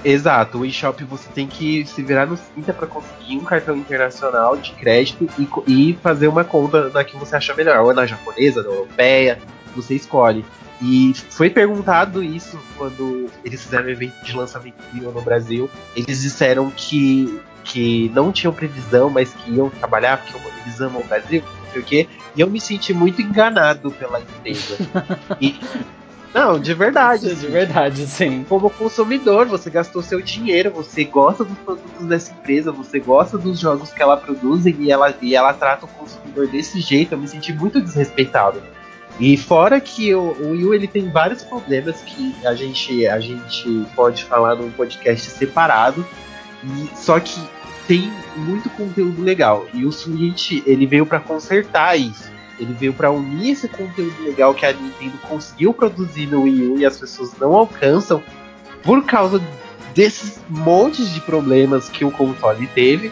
Exato, o eShop você tem que se virar no cinta para conseguir um cartão internacional de crédito e, e fazer uma conta da que você acha melhor, ou na japonesa, na europeia, você escolhe. E foi perguntado isso quando eles fizeram o evento de lançamento no Brasil. Eles disseram que, que não tinham previsão, mas que iam trabalhar porque eles amam o Brasil, não sei o quê. E eu me senti muito enganado pela empresa. e, não, de verdade. De verdade, sim. Como consumidor, você gastou seu dinheiro, você gosta dos produtos dessa empresa, você gosta dos jogos que ela produz e ela, e ela trata o consumidor desse jeito. Eu me senti muito desrespeitado. E fora que o, o Wii U ele tem vários problemas que a gente, a gente pode falar num podcast separado. E, só que tem muito conteúdo legal. E o Switch ele veio para consertar isso. Ele veio para unir esse conteúdo legal que a Nintendo conseguiu produzir no Wii U e as pessoas não alcançam por causa desses montes de problemas que o console teve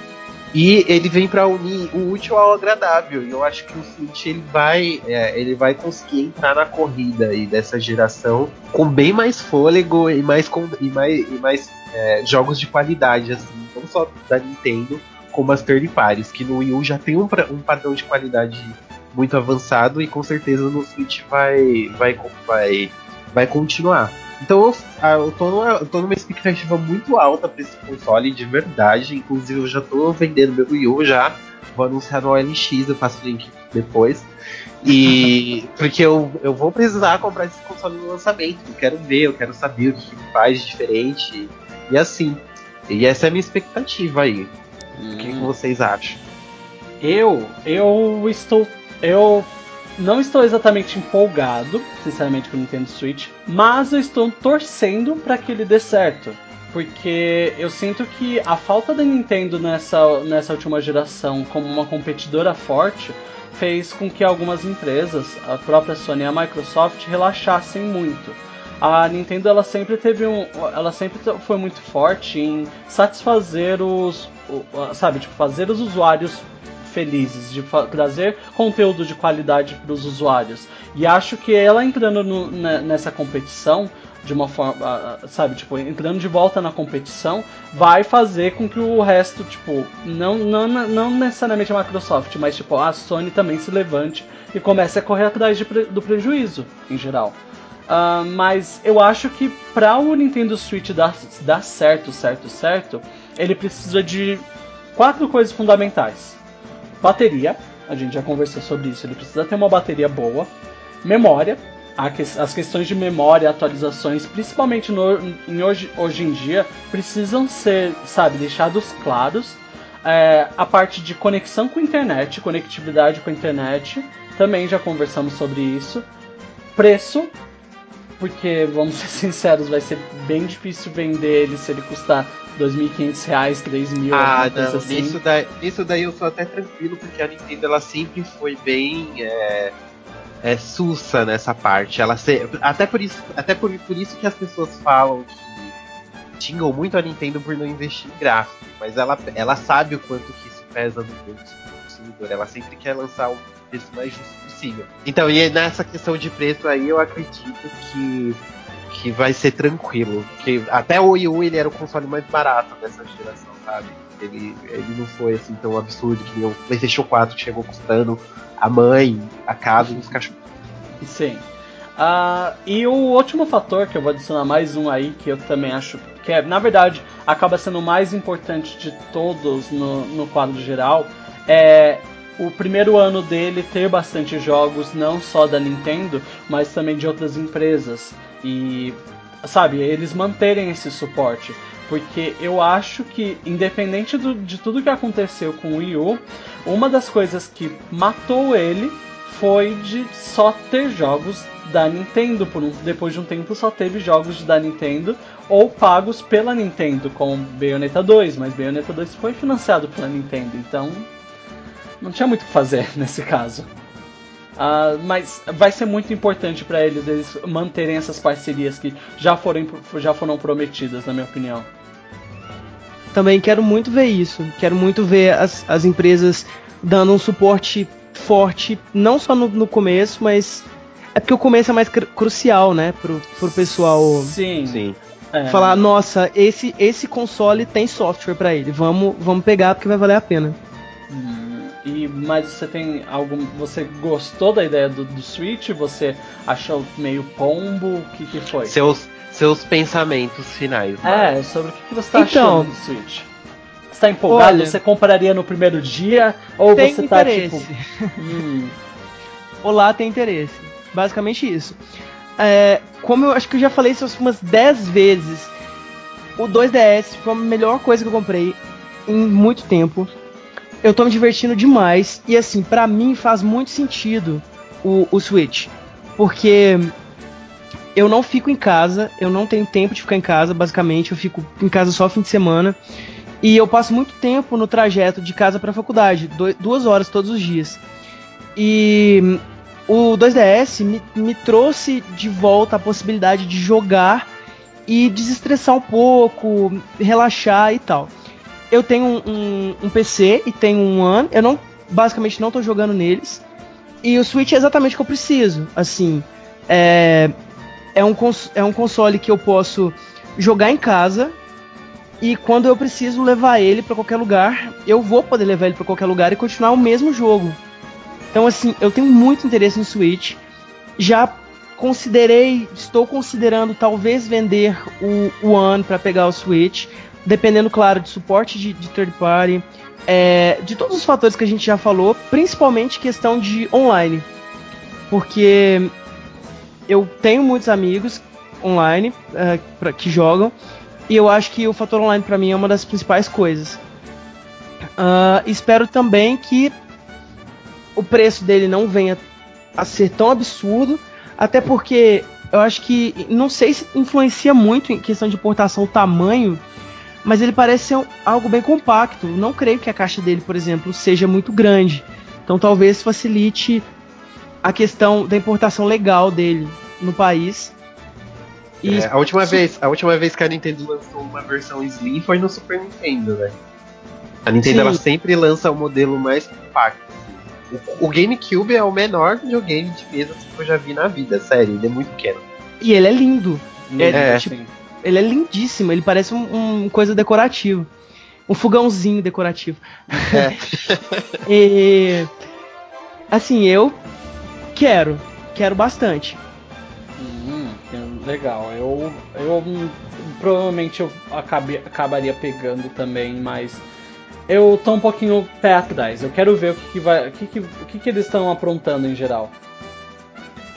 e ele vem para unir o útil ao agradável. E eu acho que o Switch ele vai, é, ele vai conseguir entrar na corrida aí dessa geração com bem mais fôlego e mais, com, e mais, e mais é, jogos de qualidade, assim, não só da Nintendo, como as third parties, que no Wii U já tem um, um padrão de qualidade muito avançado e com certeza no Switch vai, vai, vai, vai continuar. Então eu, ah, eu, tô numa, eu tô numa expectativa muito alta pra esse console, de verdade. Inclusive eu já tô vendendo meu Wii U já. Vou anunciar no OLX, eu faço o link depois. E porque eu, eu vou precisar comprar esse console no lançamento. Eu quero ver, eu quero saber o que faz diferente. E assim. E essa é a minha expectativa aí. Hum. O que, que hum. vocês acham? Eu, eu estou. Eu não estou exatamente empolgado, sinceramente, com o Nintendo Switch, mas eu estou torcendo para que ele dê certo. Porque eu sinto que a falta da Nintendo nessa, nessa última geração como uma competidora forte fez com que algumas empresas, a própria Sony e a Microsoft, relaxassem muito. A Nintendo ela sempre teve um, ela sempre foi muito forte em satisfazer os, sabe, tipo fazer os usuários felizes de trazer conteúdo de qualidade para os usuários. E acho que ela entrando no, nessa competição de uma forma, sabe, tipo, entrando de volta na competição, vai fazer com que o resto, tipo, não, não, não necessariamente a Microsoft, mas tipo, a Sony também se levante e comece a correr atrás de, do prejuízo, em geral. Uh, mas eu acho que para o Nintendo Switch dar, dar certo, certo, certo, ele precisa de quatro coisas fundamentais: bateria, a gente já conversou sobre isso, ele precisa ter uma bateria boa, memória, as questões de memória, atualizações, principalmente no, em hoje, hoje em dia, precisam ser, sabe, deixados claros. É, a parte de conexão com a internet, conectividade com a internet, também já conversamos sobre isso. Preço, porque vamos ser sinceros, vai ser bem difícil vender ele se ele custar R$ 2.500, R$ 3.000, ah, não, assim. Nisso daí, nisso daí eu sou até tranquilo, porque a Nintendo ela sempre foi bem. É é, sussa nessa parte. Ela se, até por isso, até por, por isso que as pessoas falam que xingam muito a Nintendo por não investir em gráfico, mas ela, ela sabe o quanto que isso pesa no bolso consumidor. Ela sempre quer lançar o preço mais justo possível. Então, e nessa questão de preço aí, eu acredito que que vai ser tranquilo. Que até o Wii U ele era o console mais barato dessa geração, sabe? Ele, ele não foi assim tão absurdo que o PlayStation 4 que chegou custando a mãe, a casa e os cachorros. Sim. Uh, e o último fator que eu vou adicionar mais um aí, que eu também acho que é, na verdade, acaba sendo o mais importante de todos no, no quadro geral, é o primeiro ano dele ter bastante jogos, não só da Nintendo, mas também de outras empresas. E, sabe, eles manterem esse suporte. Porque eu acho que, independente do, de tudo que aconteceu com o Wii U, uma das coisas que matou ele foi de só ter jogos da Nintendo. Por um, depois de um tempo só teve jogos da Nintendo ou pagos pela Nintendo, como Bayonetta 2, mas Bayonetta 2 foi financiado pela Nintendo, então não tinha muito o que fazer nesse caso. Uh, mas vai ser muito importante para eles, eles manterem essas parcerias que já foram, já foram prometidas, na minha opinião. Também quero muito ver isso. Quero muito ver as, as empresas dando um suporte forte, não só no, no começo, mas. É porque o começo é mais cr crucial, né? Pro, pro pessoal. Sim. Sim. É. Falar, nossa, esse, esse console tem software para ele. Vamos, vamos pegar porque vai valer a pena. Hum. E, mas você tem algum. Você gostou da ideia do, do Switch? Você achou meio pombo? O que, que foi? Seus, seus pensamentos finais. É, sobre o que, que você tá então, achando do Switch? Você tá empolgado? Olha, você compraria no primeiro dia? Ou tem você interesse. tá tipo. hum. Olá, tem interesse. Basicamente isso. É, como eu acho que eu já falei isso umas 10 vezes, o 2DS foi a melhor coisa que eu comprei em muito tempo eu tô me divertindo demais. E assim, para mim faz muito sentido o, o Switch. Porque eu não fico em casa, eu não tenho tempo de ficar em casa, basicamente. Eu fico em casa só fim de semana. E eu passo muito tempo no trajeto de casa para faculdade, duas horas todos os dias. E o 2DS me, me trouxe de volta a possibilidade de jogar e desestressar um pouco, relaxar e tal eu tenho um, um, um, PC e tenho um One, eu não basicamente não tô jogando neles. E o Switch é exatamente o que eu preciso. Assim, é, é, um, é um console que eu posso jogar em casa e quando eu preciso levar ele para qualquer lugar, eu vou poder levar ele para qualquer lugar e continuar o mesmo jogo. Então, assim, eu tenho muito interesse no Switch. Já considerei, estou considerando talvez vender o One para pegar o Switch dependendo, claro, de suporte de, de third party, é, de todos os fatores que a gente já falou, principalmente questão de online. Porque eu tenho muitos amigos online é, pra, que jogam, e eu acho que o fator online para mim é uma das principais coisas. Uh, espero também que o preço dele não venha a ser tão absurdo, até porque eu acho que não sei se influencia muito em questão de importação o tamanho mas ele parece ser algo bem compacto. Não creio que a caixa dele, por exemplo, seja muito grande. Então talvez facilite a questão da importação legal dele no país. E é, a última vez, a última vez que a Nintendo lançou uma versão Slim foi no Super Nintendo, né? A Nintendo ela sempre lança o modelo mais compacto. O, o GameCube é o menor videogame de mesa que eu já vi na vida, sério, ele é muito pequeno. E ele é lindo. É, é tipo, ele é lindíssimo, ele parece um, um coisa decorativa. Um fogãozinho decorativo. É. e, assim, eu quero. Quero bastante. Hum, legal. Eu, eu provavelmente eu acabe, acabaria pegando também, mas eu tô um pouquinho pé atrás. Eu quero ver o que, que vai, o que, que, o que, que eles estão aprontando em geral.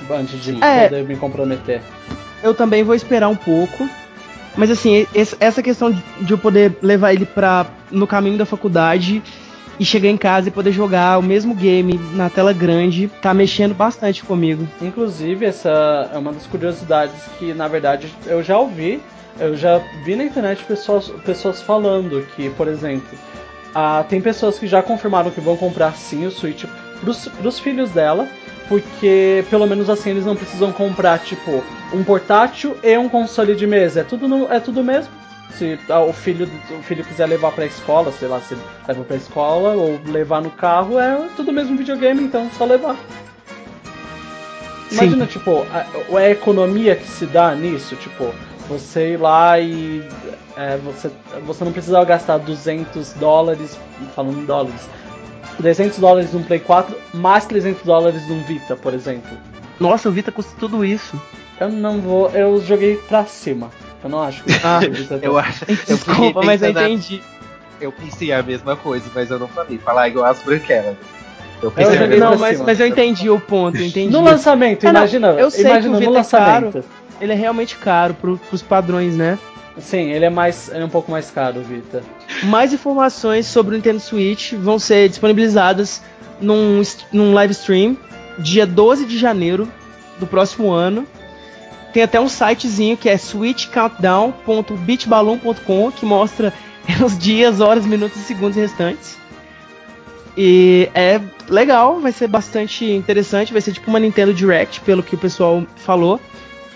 Antes de É. poder me comprometer. Eu também vou esperar um pouco. Mas assim, essa questão de de eu poder levar ele pra, no caminho da faculdade e chegar em casa e poder jogar o mesmo game na tela grande tá mexendo bastante comigo. Inclusive, essa é uma das curiosidades que, na verdade, eu já ouvi, eu já vi na internet pessoas, pessoas falando que, por exemplo, ah, tem pessoas que já confirmaram que vão comprar sim o Switch pros, pros filhos dela, porque pelo menos assim eles não precisam comprar, tipo, um portátil e um console de mesa. É tudo, no- é tudo mesmo. Se ah, o filho, o filho quiser levar pra escola, sei lá, se leva pra escola ou levar no carro, é tudo mesmo videogame, então só levar. Imagina, tipo, a, a economia que se dá nisso, tipo, você ir lá e é, você, você não precisa gastar 200 dólares, falando em dólares, 300 dólares num Play 4, mais 300 dólares num Vita, por exemplo. Nossa, o Vita custa tudo isso. Eu não vou, eu joguei pra cima. Eu não acho que Ah, o Vita Eu acho. Eu Desculpa, mas eu entendi. Eu pensei a mesma coisa, mas eu não falei. Falar igual as branquelas. Eu Eu pensei a joguei mesma pra Não, mas, cima. mas eu entendi o ponto, eu entendi. No lançamento, É, não, imagina, eu sei que imagina o no Vita é caro. lançamento. Ele é realmente caro pro, pros padrões, né? Sim, ele é mais, é um pouco mais caro, Vita. Mais informações sobre o Nintendo Switch vão ser disponibilizadas num, num live stream dia 12 de janeiro do próximo ano. Tem até um sitezinho que é switchcountdown.beachballoon.com que mostra os dias, horas, minutos e segundos restantes. E é legal, vai ser bastante interessante, vai ser tipo uma Nintendo Direct, pelo que o pessoal falou.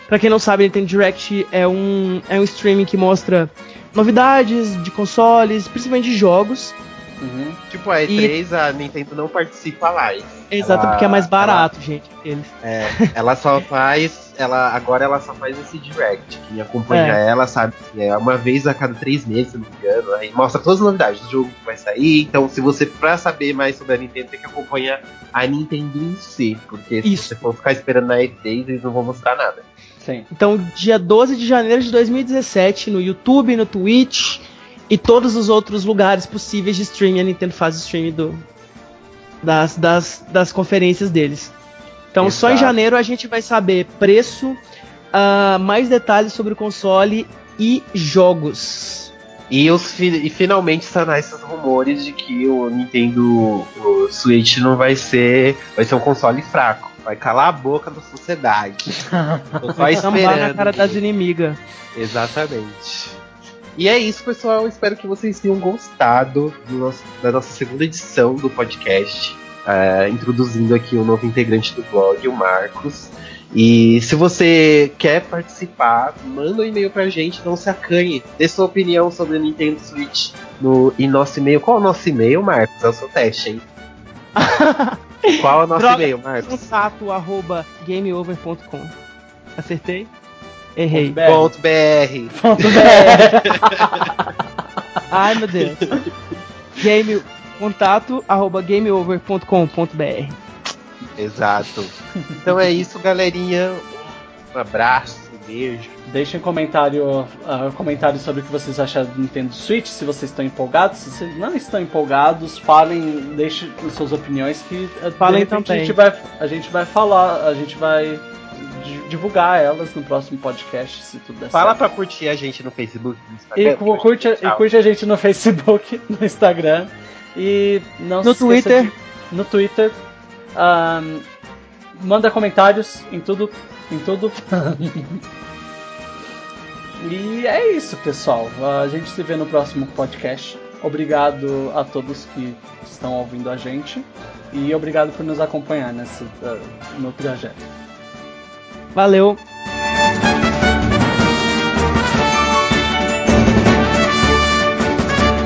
Pra quem não sabe, Nintendo Direct é um, é um streaming que mostra novidades de consoles, principalmente de jogos. Uhum. Tipo, a E3, a Nintendo não participa live. Exato, Ela- porque é mais barato, gente. Eles. É, ela só faz. Ela, agora ela só faz esse direct. Quem acompanha É. ela sabe que é uma vez a cada três meses, se não me engano. Aí mostra todas as novidades do jogo que vai sair. Então, se você, pra saber mais sobre a Nintendo, tem que acompanhar a Nintendo em si. Porque se Isso. você for ficar esperando na E3, eles não vão mostrar nada. Sim. Então, dia 12 de janeiro de 2017, no YouTube, no Twitch e todos os outros lugares possíveis de streaming, a Nintendo faz streaming do, das, das, das conferências deles. Então, só em Exato. janeiro a gente vai saber preço, ah, mais detalhes sobre o console e jogos. E, os, e finalmente sanar esses rumores de que o Nintendo o Switch não vai ser. Vai ser um console fraco. Vai calar a boca da sociedade. Tô só Vai sambar na esperando. cara das inimigas. Exatamente. E é isso, pessoal. Espero que vocês tenham gostado do nosso- da nossa segunda edição do podcast. é, introduzindo aqui o novo integrante do blog, o Marcos. E se você quer participar, manda um e-mail pra gente, não se acanhe. Dê sua opinião sobre a Nintendo Switch no, em nosso e-mail. Qual é o nosso e-mail, Marcos? É o seu teste, hein? Qual é o nosso e-mail, Marcos? Contato arroba gameover.com. Acertei? Errei. BR. Ponto BR. Ponto BR. Ai, meu Deus. Game, contato arroba gameover.com.br. Exato. Então é isso, galerinha. Um abraço, um beijo. Deixem comentário, ah, comentário sobre o que vocês acharam do Nintendo Switch, se vocês estão empolgados, se vocês não estão empolgados, falem, deixem as suas opiniões que Falem também. A gente, vai, a gente vai falar, a gente vai di- divulgar elas no próximo podcast, se tudo der Fala certo. pra curtir a gente no Facebook, no E, Instagram. cu- curte, e curte a gente no Facebook, no Instagram e não No Twitter. de- no Twitter. Ahn, manda comentários em tudo, em tudo. e é isso, pessoal. A gente se vê no próximo podcast. Obrigado a todos que estão ouvindo a gente e obrigado por nos acompanhar nesse, ah, no trajeto. Valeu.